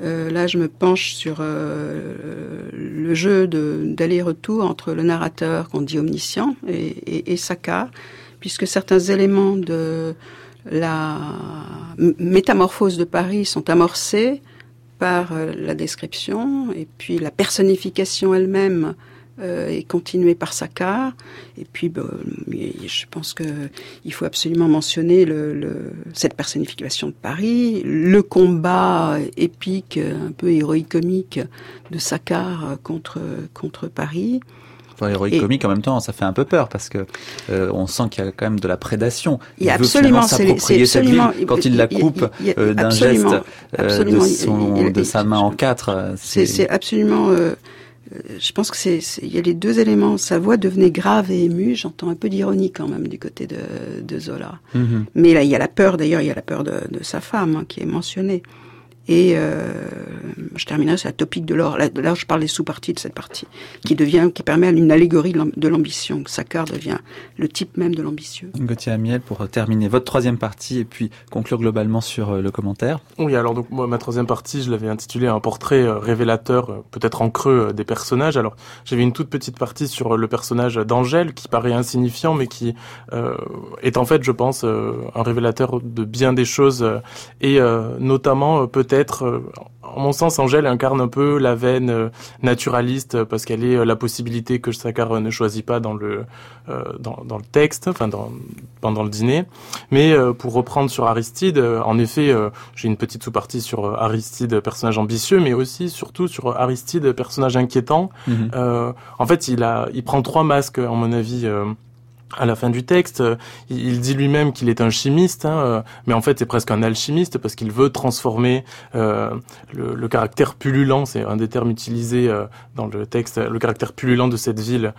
Euh, là, je me penche sur euh, le jeu d'aller-retour entre le narrateur qu'on dit omniscient et, et, Saka, puisque certains éléments de la métamorphose de Paris sont amorcés par euh, la description et puis la personnification elle-même et continué par Sakar. Et puis, bah, je pense que il faut absolument mentionner le, cette personnification de Paris, le combat épique, un peu héroïque comique de Sakar contre contre Paris. Enfin, héroïque comique en même temps, ça fait un peu peur parce que euh, on sent qu'il y a quand même de la prédation. Il, il absolument s'approprier cette ville quand il la coupe euh, d'un geste de, son, de sa main en quatre. C'est absolument euh, je pense que c'est, il y a les deux éléments. Sa voix devenait grave et émue. J'entends un peu d'ironie quand même du côté de, de Zola. Mm-hmm. Mais là, il y a la peur. D'ailleurs, il y a la peur de, de sa femme hein, qui est mentionnée. Et euh, je terminerai sur la topique de l'or. Là, là, je parle des sous-parties de cette partie, qui devient, qui permet une allégorie de l'ambition. Sakar devient le type même de l'ambitieux. Gauthier Amiel, pour terminer votre troisième partie et puis conclure globalement sur euh, le commentaire. Oui, alors donc moi, ma troisième partie, je l'avais intitulée un portrait euh, révélateur, euh, peut-être en creux des personnages. Alors j'avais une toute petite partie sur le personnage d'Angèle, qui paraît insignifiant, mais qui euh, est en fait, je pense, un révélateur de bien des choses, et notamment peut-être euh, en mon sens, Angèle incarne un peu la veine euh, naturaliste parce qu'elle est euh, la possibilité que Sakar ne choisit pas dans le dans, le texte, enfin dans, pendant le dîner. Mais pour reprendre sur Aristide, en effet, j'ai une petite sous-partie sur Aristide, personnage ambitieux, mais aussi surtout sur Aristide, personnage inquiétant. Mhm. en fait, il a il prend trois masques, à mon avis à la fin du texte, euh, il dit lui-même qu'il est un chimiste, hein, euh, mais en fait c'est presque un alchimiste parce qu'il veut transformer euh, le, caractère pullulant, c'est un des termes utilisés dans le texte, le caractère pullulant de cette ville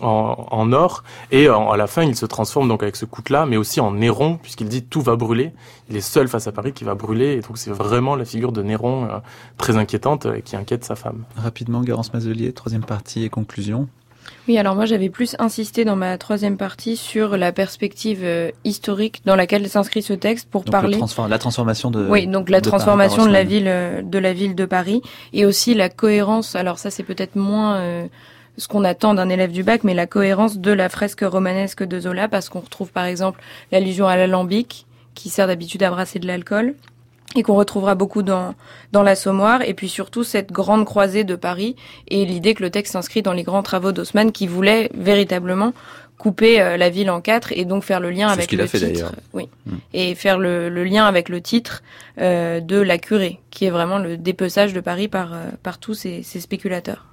en, or, et à la fin il se transforme donc avec ce coup-là, mais aussi en Néron, puisqu'il dit tout va brûler. Il est seul face à Paris qui va brûler, et donc c'est vraiment la figure de Néron très inquiétante et qui inquiète sa femme. Rapidement, Garance Mazelier, troisième partie et conclusion. Oui, alors moi j'avais plus insisté dans ma troisième partie sur la perspective euh, historique dans laquelle s'inscrit ce texte pour parler la transformation de oui donc la transformation de la ville euh, de la ville de Paris et aussi la cohérence. Alors ça c'est peut-être moins euh, ce qu'on attend d'un élève du bac, mais la cohérence de la fresque romanesque de Zola parce qu'on retrouve par exemple l'allusion à l'alambic qui sert d'habitude à brasser de l'alcool et qu'on retrouvera beaucoup dans, dans l'assommoir, et puis surtout cette grande croisée de Paris, et l'idée que le texte s'inscrit dans les grands travaux d'Haussmann qui voulait véritablement couper euh, la ville en quatre et donc faire le lien avec le titre. Oui. Mm. Et faire le, le, lien avec le titre euh, de La Curée, qui est vraiment le dépeçage de Paris par, euh, par tous ces, ces spéculateurs.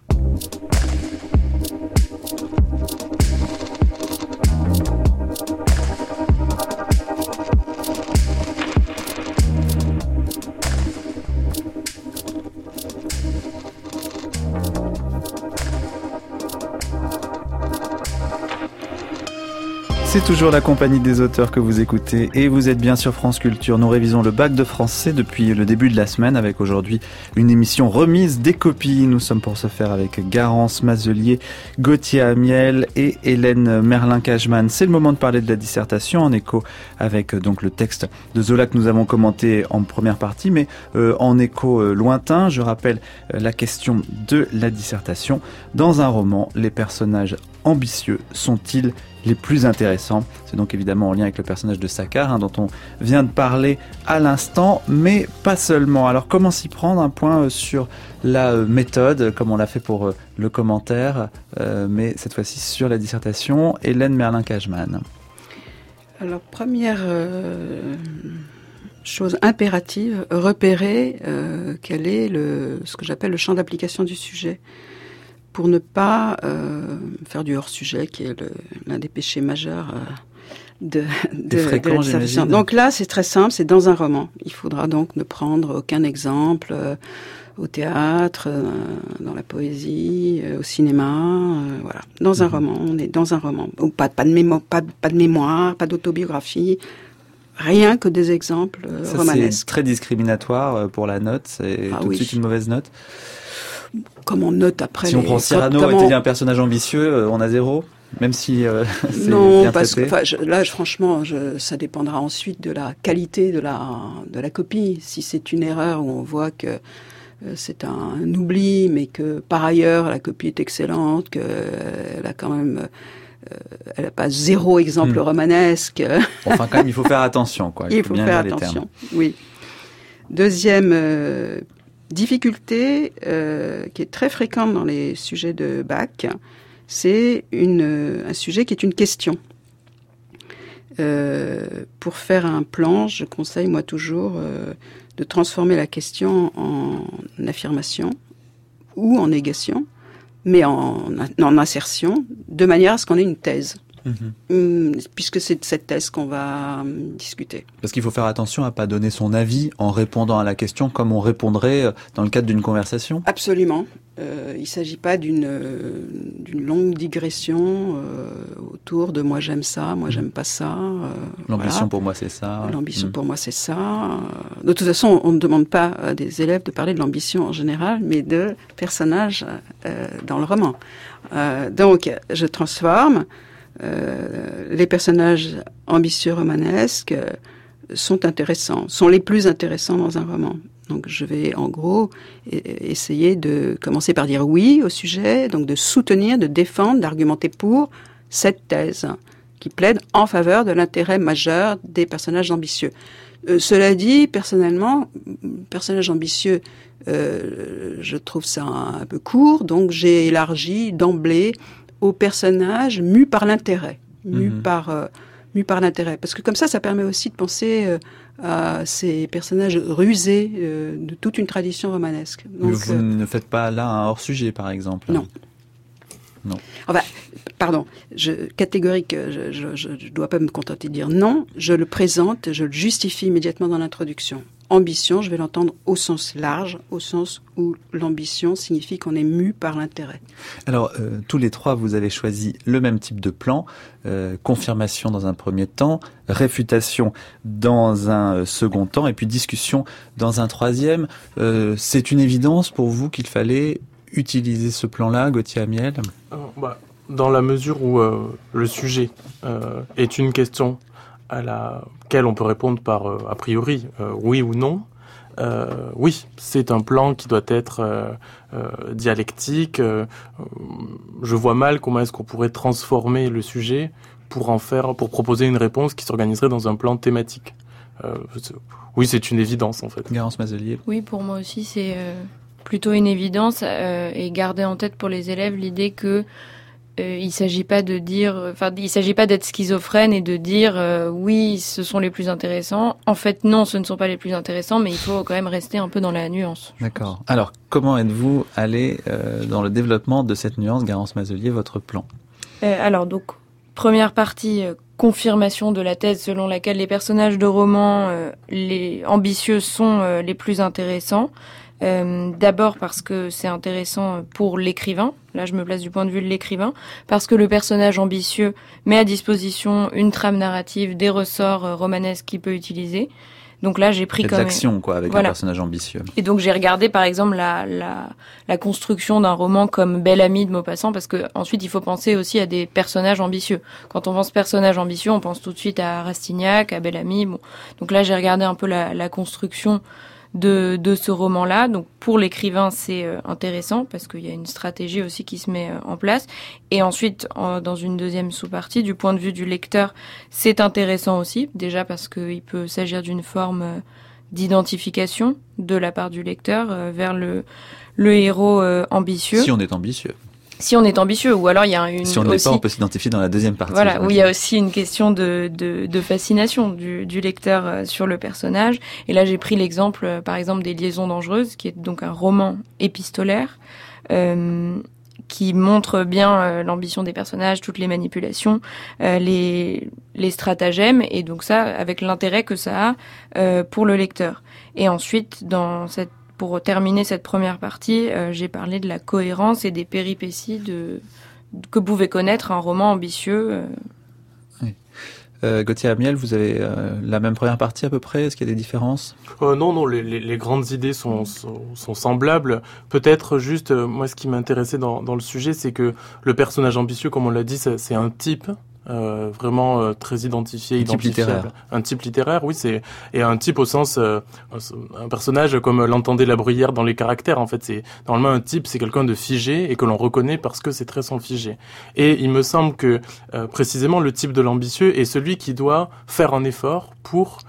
C'est toujours la compagnie des auteurs que vous écoutez et vous êtes bien sur France Culture. Nous révisons le bac de français depuis le début de la semaine avec aujourd'hui une émission remise des copies. Nous sommes pour ce faire avec Garance Mazelier, Gauthier Amiel et Hélène Merlin-Cajman. C'est le moment de parler de la dissertation en écho avec donc le texte de Zola que nous avons commenté en première partie mais euh, en écho euh, lointain. Je rappelle euh, la question de la dissertation. Dans un roman, les personnages ambitieux sont-ils les plus intéressants? C'est donc évidemment en lien avec le personnage de Sakar hein, dont on vient de parler à l'instant, mais pas seulement. Alors comment s'y prendre? Un point euh, sur la euh, méthode, comme on l'a fait pour euh, le commentaire, mais cette fois-ci sur la dissertation. Hélène Merlin-Cajman. Alors première chose impérative, repérer quel est ce que j'appelle le champ d'application du sujet pour ne pas euh, faire du hors-sujet, qui est l'un des péchés majeurs euh, de, de, de la Donc là, c'est très simple, c'est dans un roman. Il faudra donc ne prendre aucun exemple euh, au théâtre, dans la poésie, au cinéma, voilà. Dans un mhm. roman, on est dans un roman. Ou pas, pas, de, mémo pas, pas de mémoire, pas d'autobiographie, rien que des exemples romanesques. C'est très discriminatoire pour la note, c'est ah tout de suite une mauvaise note comme on note après. Si on prend Cyrano était un personnage ambitieux, euh, on a zéro même si euh, non parce que là franchement ça dépendra ensuite de la qualité de la de la copie si c'est une erreur où on voit que euh, c'est un, oubli mais que par ailleurs la copie est excellente qu'elle a quand même elle n'a pas zéro exemple hmm. romanesque. enfin, quand même, il faut faire attention, quoi. Il, faut, faire attention. Oui. Deuxième difficulté euh, qui est très fréquente dans les sujets de bac, c'est un sujet qui est une question. Euh, pour faire un plan, je conseille moi toujours euh, de transformer la question en affirmation ou en négation, mais en, en assertion, de manière à ce qu'on ait une thèse. Mhm. puisque c'est de cette thèse qu'on va hum, discuter. Parce qu'il faut faire attention à pas donner son avis en répondant à la question comme on répondrait euh, dans le cadre d'une conversation. Absolument. Euh, il ne s'agit pas d'une euh, longue digression autour de moi j'aime ça, moi j'aime pas ça. L'ambition pour moi c'est ça. L'ambition mm. pour moi c'est ça. De toute façon, on ne demande pas à des élèves de parler de l'ambition en général, mais de personnages dans le roman. donc, je transforme euh, les personnages ambitieux romanesques euh, sont intéressants, sont les plus intéressants dans un roman. Donc je vais en gros e-, essayer de commencer par dire oui au sujet, donc de soutenir, de défendre, d'argumenter pour cette thèse qui plaide en faveur de l'intérêt majeur des personnages ambitieux. Euh, cela dit, personnellement, personnage ambitieux, je trouve ça un peu court, donc j'ai élargi d'emblée aux personnages mus par l'intérêt, mus mhm. par euh, par l'intérêt, parce que comme ça, ça permet aussi de penser euh, à ces personnages rusés euh, de toute une tradition romanesque. Donc, vous ne faites pas là un hors sujet, par exemple. Non. Non. Enfin, pardon, je, catégorique, je ne dois pas me contenter de dire non, je le présente, je le justifie immédiatement dans l'introduction ambition, je vais l'entendre au sens large, au sens où l'ambition signifie qu'on est mu par l'intérêt. Alors, euh, tous les trois, vous avez choisi le même type de plan, euh, confirmation dans un premier temps, réfutation dans un euh, second temps, et puis discussion dans un troisième. C'est une évidence pour vous qu'il fallait utiliser ce plan-là, Gauthier Amiel? Bah, Dans la mesure où le sujet est une question à laquelle on peut répondre par euh, a priori euh, oui ou non. Euh, oui, c'est un plan qui doit être dialectique. je vois mal comment est-ce qu'on pourrait transformer le sujet pour en faire, pour proposer une réponse qui s'organiserait dans un plan thématique. oui, c'est une évidence en fait. Garance Mazelier. Oui, pour moi aussi, c'est plutôt une évidence et garder en tête pour les élèves l'idée que euh, il s'agit pas de dire, enfin, il s'agit pas d'être schizophrène et de dire euh, oui, ce sont les plus intéressants. En fait, non, ce ne sont pas les plus intéressants, mais il faut quand même rester un peu dans la nuance. D'accord. Alors, comment êtes-vous allé euh, dans le développement de cette nuance, Garance Mazelier, votre plan? Alors, donc, première partie, confirmation de la thèse selon laquelle les personnages de romans les ambitieux sont les plus intéressants. Euh, D'abord parce que c'est intéressant pour l'écrivain, là je me place du point de vue de l'écrivain, parce que le personnage ambitieux met à disposition une trame narrative, des ressorts euh, romanesques qu'il peut utiliser. Donc là, j'ai pris comme action quoi avec un personnage ambitieux. Et donc j'ai regardé par exemple la, la, la construction d'un roman comme Belle Amie de Maupassant parce que ensuite il faut penser aussi à des personnages ambitieux. Quand on pense personnage ambitieux, on pense tout de suite à Rastignac, à Belle Amie. Bon. Donc là, j'ai regardé un peu la, la construction de, de ce roman-là. Donc pour l'écrivain, c'est euh, intéressant parce qu'il y a une stratégie aussi qui se met euh, en place. Et ensuite, dans une deuxième sous-partie, du point de vue du lecteur, c'est intéressant aussi, déjà parce qu'il peut s'agir d'une forme euh, d'identification de la part du lecteur vers le, le héros ambitieux. Si on est ambitieux si on est ambitieux, ou alors il y a une. Si on n'est pas, on peut s'identifier dans la deuxième partie. Voilà, où il y a aussi une question de, de, de fascination du, du, lecteur euh, sur le personnage. Et là, j'ai pris l'exemple, euh, par exemple, des Liaisons dangereuses, qui est donc un roman épistolaire. Euh, qui montre bien euh, l'ambition des personnages, toutes les manipulations, les, les stratagèmes, et donc ça avec l'intérêt que ça a pour le lecteur. Et ensuite, dans cette pour terminer cette première partie, euh, j'ai parlé de la cohérence et des péripéties de, que pouvait connaître un roman ambitieux. Euh. Euh, Gauthier Amiel, vous avez la même première partie à peu près? Est-ce qu'il y a des différences? Non, non, les, les, grandes idées sont, sont, semblables. Peut-être juste, moi ce qui m'intéressait dans, dans le sujet, c'est que le personnage ambitieux, comme on l'a dit, c'est un type euh, vraiment euh, très identifié, un Type littéraire. Un type littéraire, oui, c'est et un type au sens euh, un personnage comme l'entendait la bruyère dans les caractères. En fait, c'est normalement un type, c'est quelqu'un de figé et que l'on reconnaît parce que c'est très sans figé. Et il me semble que précisément le type de l'ambitieux est celui qui doit faire un effort pour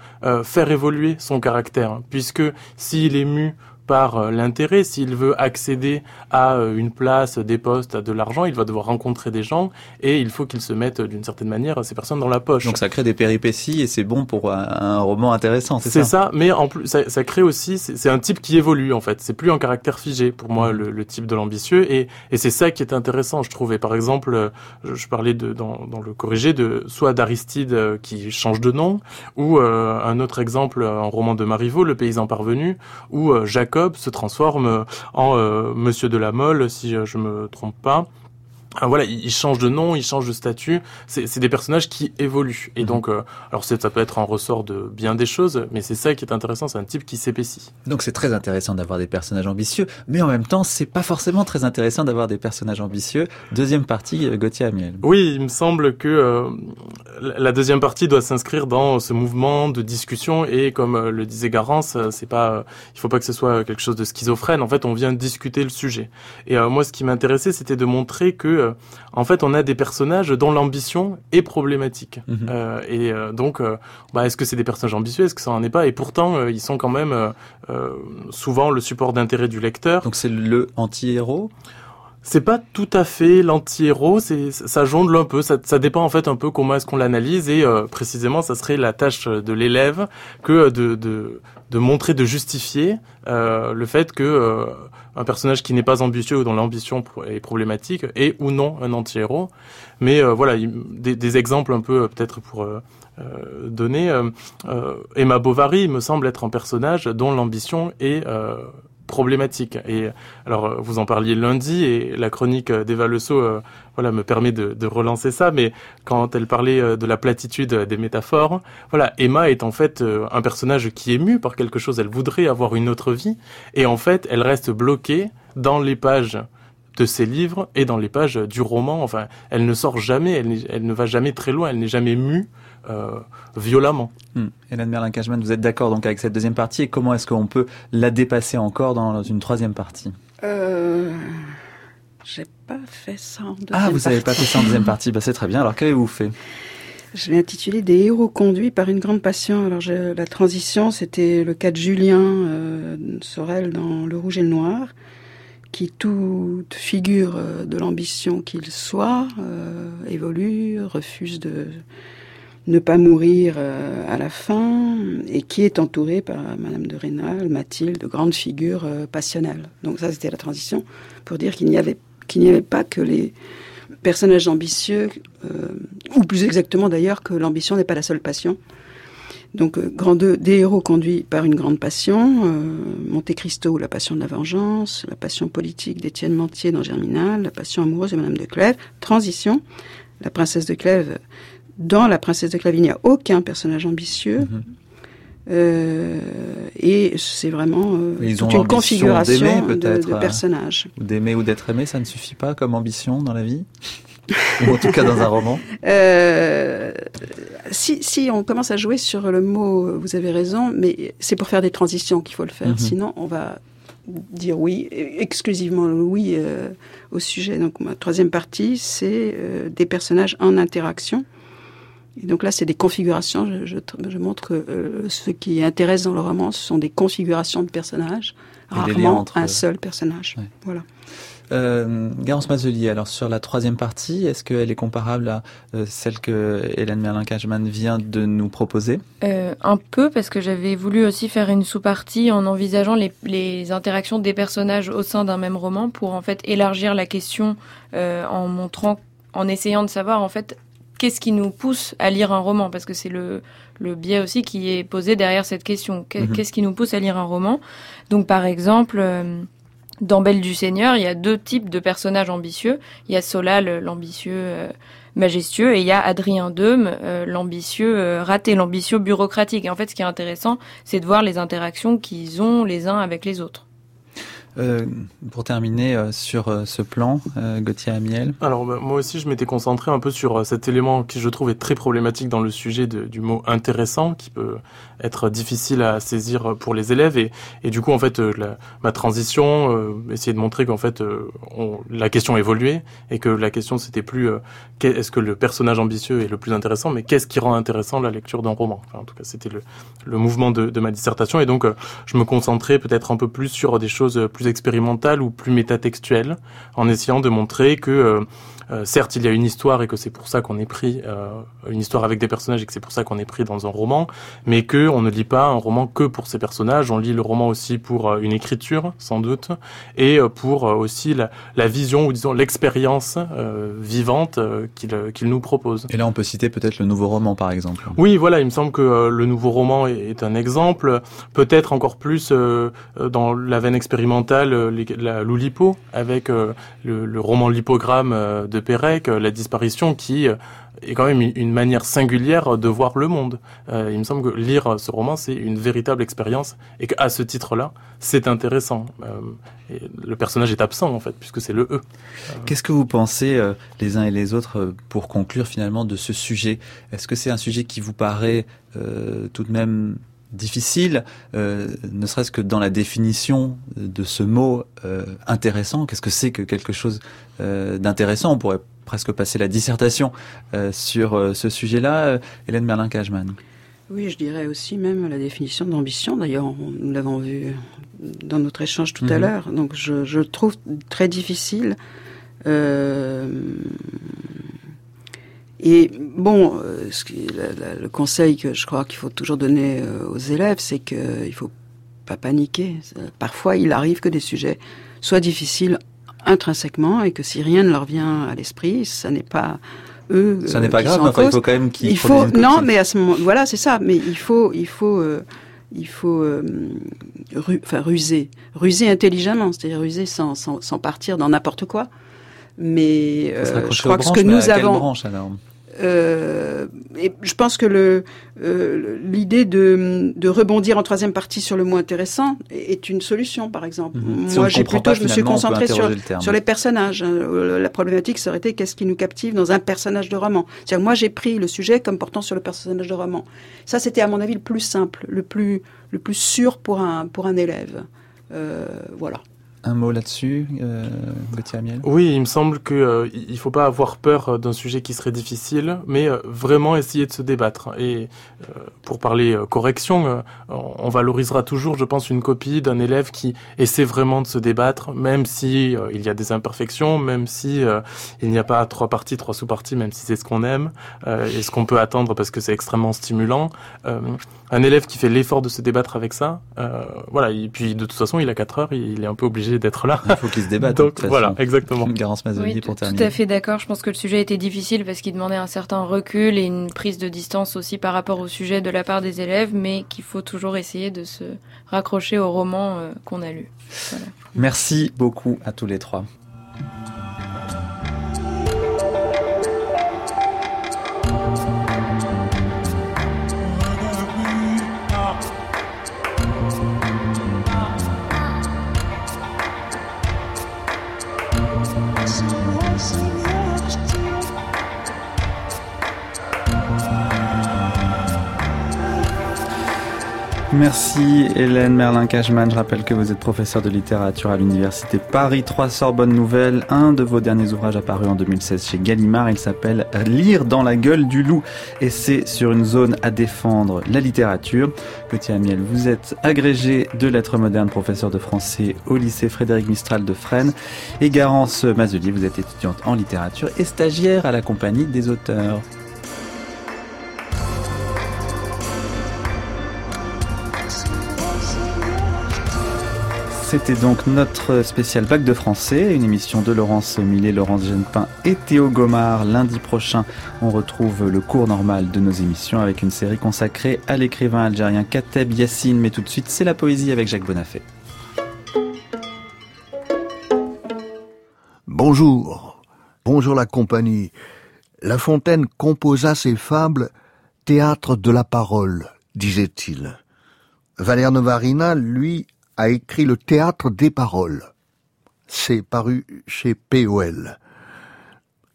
faire évoluer son caractère, puisque s'il est mu par euh, l'intérêt. S'il veut accéder à euh, une place, des postes, à de l'argent, il va devoir rencontrer des gens et il faut qu'il se mette d'une certaine manière ces personnes dans la poche. Donc ça crée des péripéties et c'est bon pour un, roman intéressant, c'est ça C'est ça, mais en plus ça, ça crée aussi, c'est un type qui évolue en fait. C'est plus un caractère figé pour moi le, le type de l'ambitieux et, et c'est ça qui est intéressant, je trouvais. Par exemple, je, parlais de, dans, dans, le corrigé de soit d'Aristide euh, qui change de nom ou un autre exemple, un roman de Marivaux, Le paysan parvenu, où Jacob se transforme en euh, Monsieur de la Mole, si je me trompe pas. Ah, voilà, il change de nom, il change de statut. C'est des personnages qui évoluent. Et mhm. donc, euh, alors ça peut être un ressort de bien des choses, mais c'est ça qui est intéressant. C'est un type qui s'épaissit. Donc c'est très intéressant d'avoir des personnages ambitieux, mais en même temps, c'est pas forcément très intéressant d'avoir des personnages ambitieux. Deuxième partie, euh, Gauthier Amiel. Oui, il me semble que euh, la deuxième partie doit s'inscrire dans ce mouvement de discussion et comme le disait Garance, c'est pas, il faut pas que ce soit quelque chose de schizophrène. En fait, on vient discuter le sujet. Et moi, ce qui m'intéressait, c'était de montrer que en fait, on a des personnages dont l'ambition est problématique. Mhm. Euh, et euh, donc, euh, bah, est-ce que c'est des personnages ambitieux? Est-ce que ça n'en est pas? Et pourtant, ils sont quand même souvent le support d'intérêt du lecteur. Donc, c'est le anti-héros? C'est pas tout à fait l'anti-héros, c'est ça jongle un peu, ça, ça, dépend en fait un peu comment est-ce qu'on l'analyse et précisément ça serait la tâche de l'élève que de, de, de, montrer, de justifier le fait que un personnage qui n'est pas ambitieux ou dont l'ambition est problématique est ou non un anti-héros. Mais euh, voilà, des, des, exemples un peu euh, peut-être pour euh, donner. Emma Bovary me semble être un personnage dont l'ambition est problématique. Et alors, vous en parliez lundi et la chronique d'Eva Le voilà, me permet de, relancer ça. Mais quand elle parlait euh, de la platitude des métaphores, voilà, Emma est en fait euh, un personnage qui est mu par quelque chose. Elle voudrait avoir une autre vie, et en fait, elle reste bloquée dans les pages de ses livres et dans les pages du roman. Enfin, elle ne sort jamais, elle, elle ne va jamais très loin, elle n'est jamais mue euh, violemment. Hmm. Hélène Merlin-Cashman, vous êtes d'accord donc avec cette deuxième partie et comment est-ce qu'on peut la dépasser encore dans une troisième partie? Euh... J'ai pas fait ça en deuxième Ah, vous n'avez pas fait ça en deuxième partie, bah, c'est très bien. Alors qu'avez-vous fait? Je l'ai intitulé Des héros conduits par une grande passion. Alors la transition, c'était le cas de Julien euh, Sorel dans Le Rouge et le Noir, qui toute figure euh, de l'ambition qu'il soit euh, évolue, refuse de ne pas mourir euh, à la fin, et qui est entouré par Madame de Rênal, Mathilde, de grandes figures euh, passionnelles. Donc ça, c'était la transition pour dire qu'il n'y avait pas que les personnages ambitieux, euh, ou plus exactement d'ailleurs que l'ambition n'est pas la seule passion. Donc, grand 2, des héros conduits par une grande passion, Monte Cristo ou la passion de la vengeance, la passion politique d'Étienne Mantier dans Germinal, la passion amoureuse de Madame de Clèves, transition, la princesse de Clèves, dans la princesse de Clèves, il n'y a aucun personnage ambitieux. Mhm. Euh, et c'est vraiment euh, toute une configuration de, de euh, personnages. D'aimer ou d'être aimé, ça ne suffit pas comme ambition dans la vie ou en tout cas dans un roman euh, si, si on commence à jouer sur le mot, vous avez raison, mais c'est pour faire des transitions qu'il faut le faire. Mhm. Sinon, on va dire oui, exclusivement oui euh, au sujet. Donc ma troisième partie, c'est des personnages en interaction. Et donc là, c'est des configurations. Je, je, montre que euh, ce qui intéresse dans le roman, ce sont des configurations de personnages, rarement un seul personnage. Voilà. Euh, Garance Mazelier, alors sur la troisième partie, est-ce qu'elle est comparable à euh, celle que Hélène Merlin-Cashman vient de nous proposer? Euh, Un peu, parce que j'avais voulu aussi faire une sous-partie en envisageant les, les, interactions des personnages au sein d'un même roman pour en fait élargir la question euh, en montrant, en essayant de savoir en fait qu'est-ce qui nous pousse à lire un roman? Parce que c'est le, le biais aussi qui est posé derrière cette question. Mhm. Qu'est-ce qui nous pousse à lire un roman? Donc par exemple, euh, dans Belle du Seigneur, il y a deux types de personnages ambitieux. Il y a Solal, l'ambitieux euh, majestueux, et il y a Adrien Deume, euh, l'ambitieux euh, raté, l'ambitieux bureaucratique. Et en fait, ce qui est intéressant, c'est de voir les interactions qu'ils ont les uns avec les autres. Euh, pour terminer euh, sur euh, ce plan, Gauthier Amiel. Alors bah, moi aussi, je m'étais concentré un peu sur cet élément qui je trouve est très problématique dans le sujet du mot intéressant, qui peut être difficile à saisir pour les élèves. Et, du coup, en fait, ma transition, essayer de montrer qu'en fait, la question évoluait et que la question c'était plus est-ce que le personnage ambitieux est le plus intéressant, mais qu'est-ce qui rend intéressant la lecture d'un roman? En tout cas, c'était le, le mouvement de, de ma dissertation. Et donc, je me concentrais peut-être un peu plus sur des choses plus expérimentale ou plus métatextuelle, en essayant de montrer que euh, euh, certes, il y a une histoire et que c'est pour ça qu'on est pris euh, une histoire avec des personnages et que c'est pour ça qu'on est pris dans un roman, mais que on ne lit pas un roman que pour ces personnages. On lit le roman aussi pour euh, une écriture, sans doute, et euh, pour aussi la, la, vision ou disons l'expérience vivante qu'il qu'il nous propose. Et là, on peut citer peut-être le nouveau roman, par exemple. Oui, voilà. Il me semble que le nouveau roman est, un exemple. Peut-être encore plus dans la veine expérimentale, la Loulipo, avec le, le, roman Lipogramme de de Pérec, euh, la disparition qui euh, est quand même une manière singulière de voir le monde. Euh, il me semble que lire ce roman, c'est une véritable expérience et qu'à ce titre-là, c'est intéressant. le personnage est absent en fait, puisque c'est le E. Qu'est-ce que vous pensez les uns et les autres pour conclure finalement de ce sujet? Est-ce que c'est un sujet qui vous paraît tout de même difficile, euh, ne serait-ce que dans la définition de ce mot euh, intéressant. Qu'est-ce que c'est que quelque chose euh, d'intéressant? On pourrait presque passer la dissertation sur ce sujet-là. Hélène Merlin-Cajman. Oui, je dirais aussi même la définition d'ambition. D'ailleurs, nous l'avons vu dans notre échange tout à mhm. l'heure. Donc, je, je, trouve très difficile et bon, euh, ce qui, le conseil que je crois qu'il faut toujours donner euh, aux élèves, c'est qu'il faut pas paniquer. Parfois, il arrive que des sujets soient difficiles intrinsèquement et que si rien ne leur vient à l'esprit, ça n'est pas eux. Ça n'est pas grave, mais il faut quand même qu'ils. Il faut non, mais à ce moment, voilà, c'est ça. Mais il faut, il faut, euh, il faut, enfin ruser, ruser intelligemment, c'est-à-dire ruser sans, sans, sans partir dans n'importe quoi. Mais euh, je crois que ce que nous avons. Branche, alors euh, et je pense que le euh, l'idée de, de rebondir en troisième partie sur le mot intéressant est une solution, par exemple. Mhm. Moi, j'ai plutôt, je me suis concentré sur sur les personnages. Hein. La problématique serait été qu'est-ce qui nous captive dans un personnage de roman? C'est-à-dire, moi, j'ai pris le sujet comme portant sur le personnage de roman. Ça, c'était à mon avis le plus simple, le plus le plus sûr pour un pour un élève. Euh, voilà un mot là-dessus, euh, Amiel? Oui, il me semble qu'il euh, ne faut pas avoir peur euh, d'un sujet qui serait difficile, mais vraiment essayer de se débattre. Et pour parler correction, on valorisera toujours, je pense, une copie d'un élève qui essaie vraiment de se débattre, même si il y a des imperfections, même si il n'y a pas trois parties, trois sous-parties, même si c'est ce qu'on aime et ce qu'on peut attendre parce que c'est extrêmement stimulant. un élève qui fait l'effort de se débattre avec ça, voilà. Et puis de toute façon, il a quatre heures, il est un peu obligé obligé d'être là. Il faut qu'il se débatte. Donc voilà, exactement. Garance Mazelier pour terminer. Tout à fait d'accord. Je pense que le sujet était difficile parce qu'il demandait un certain recul et une prise de distance aussi par rapport au sujet de la part des élèves, mais qu'il faut toujours essayer de se raccrocher au roman euh, qu'on a lu. Voilà. Merci beaucoup à tous les trois. Merci Hélène Merlin-Cashman. Je rappelle que vous êtes professeur de littérature à l'Université Paris 3 Sorbonne Nouvelle. Un de vos derniers ouvrages apparus en 2016 chez Gallimard, il s'appelle Lire dans la gueule du loup et c'est sur une zone à défendre la littérature. Petit Amiel, vous êtes agrégé de lettres modernes, professeur de français au lycée Frédéric Mistral de Fresnes et Garance Mazelier, vous êtes étudiante en littérature et stagiaire à la compagnie des auteurs. C'était donc notre spécial bac de français, une émission de Laurence Millet, Laurence Genepin et Théo Gomard. Lundi prochain, on retrouve le cours normal de nos émissions avec une série consacrée à l'écrivain algérien Kateb Yassine. Mais tout de suite, c'est la poésie avec Jacques Bonafé. Bonjour. Bonjour la compagnie. La Fontaine composa ses fables théâtre de la parole, disait-il. Valère Novarina, lui, a écrit le théâtre des paroles. C'est paru chez POL.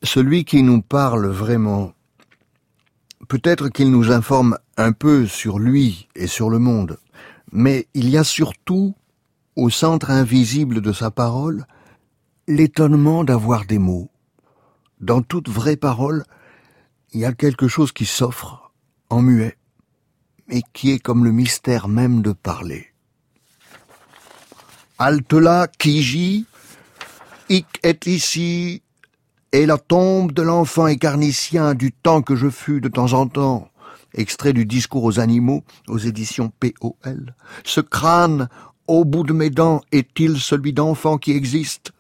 Celui qui nous parle vraiment, peut-être qu'il nous informe un peu sur lui et sur le monde, mais il y a surtout, au centre invisible de sa parole, l'étonnement d'avoir des mots. Dans toute vraie parole, il y a quelque chose qui s'offre, en muet, et qui est comme le mystère même de parler. Halte là, Kiji, est ici, et la tombe de l'enfant écarnicien du temps que je fus de temps en temps. Extrait du discours aux animaux, aux éditions POL. Ce crâne, au bout de mes dents, est-il celui d'enfant qui existe?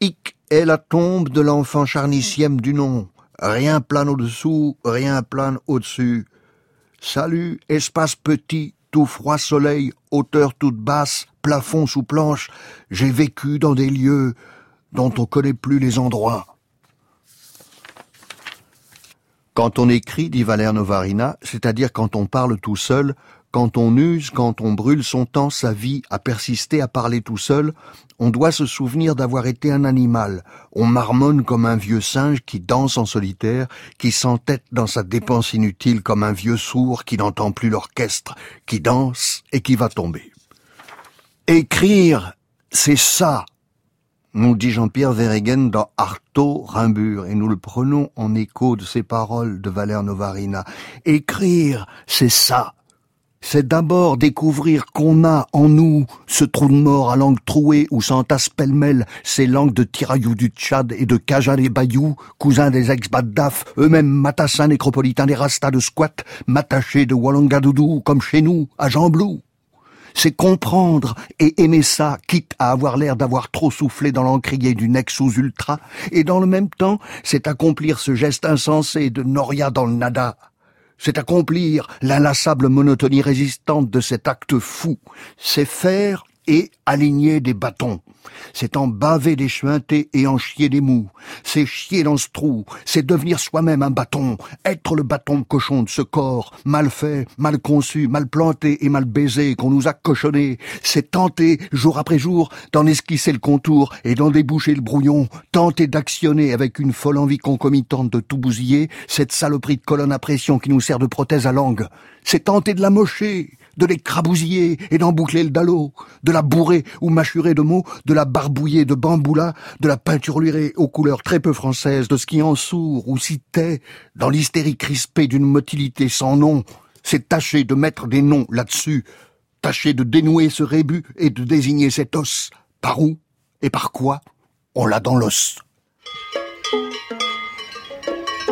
Hic est la tombe de l'enfant charnicième du nom. Rien plane au-dessous, rien plane au-dessus. Salut, espace petit, froid soleil, hauteur toute basse, plafond sous planche, j'ai vécu dans des lieux dont on connaît plus les endroits. Quand on écrit, dit Valère Novarina, c'est-à-dire quand on parle tout seul, quand on use, quand on brûle son temps, sa vie, à persister à parler tout seul, on doit se souvenir d'avoir été un animal. On marmonne comme un vieux singe qui danse en solitaire, qui s'entête dans sa dépense inutile comme un vieux sourd qui n'entend plus l'orchestre, qui danse et qui va tomber. Écrire, c'est ça, nous dit Jean-Pierre Verregen dans Artaud, Rimbur, et nous le prenons en écho de ces paroles de Valère Novarina. Écrire, c'est ça. C'est d'abord découvrir qu'on a en nous ce trou de mort à langue trouée où s'entassent pêle-mêle ces langues de tiraillou du Tchad et de Kaja et Bayou, cousins des ex-Baddaf, eux-mêmes matassins nécropolitains des Rastas de squat, matachés de Wallangadoudou comme chez nous, à Jean Blou c'est comprendre et aimer ça, quitte à avoir l'air d'avoir trop soufflé dans l'encrier du Nexus Ultra, et dans le même temps, c'est accomplir ce geste insensé de Noria dans le nada. C'est accomplir l'inlassable monotonie résistante de cet acte fou. C'est faire et aligner des bâtons. C'est en baver des chuintés et en chier des mous. C'est chier dans ce trou. C'est devenir soi-même un bâton. Être le bâton cochon de ce corps, mal fait, mal conçu, mal planté et mal baisé qu'on nous a cochonné. C'est tenter, jour après jour, d'en esquisser le contour et d'en déboucher le brouillon. Tenter d'actionner avec une folle envie concomitante de tout bousiller cette saloperie de colonne à pression qui nous sert de prothèse à langue. C'est tenter de la mocher, de l'écrabousiller et d'en boucler le dallo, de la bourrer ou mâchurer de mots, de la barbouiller de bamboula, de la peinturlurer aux couleurs très peu françaises, de ce qui en sourd ou citait, dans l'hystérie crispée d'une motilité sans nom, c'est tâcher de mettre des noms là-dessus, tâcher de dénouer ce rébut et de désigner cet os. Par où et par quoi On l'a dans l'os.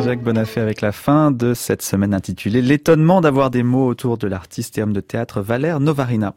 Jacques Bonafé avec la fin de cette semaine intitulée L'étonnement d'avoir des mots autour de l'artiste et homme de théâtre Valère Novarina.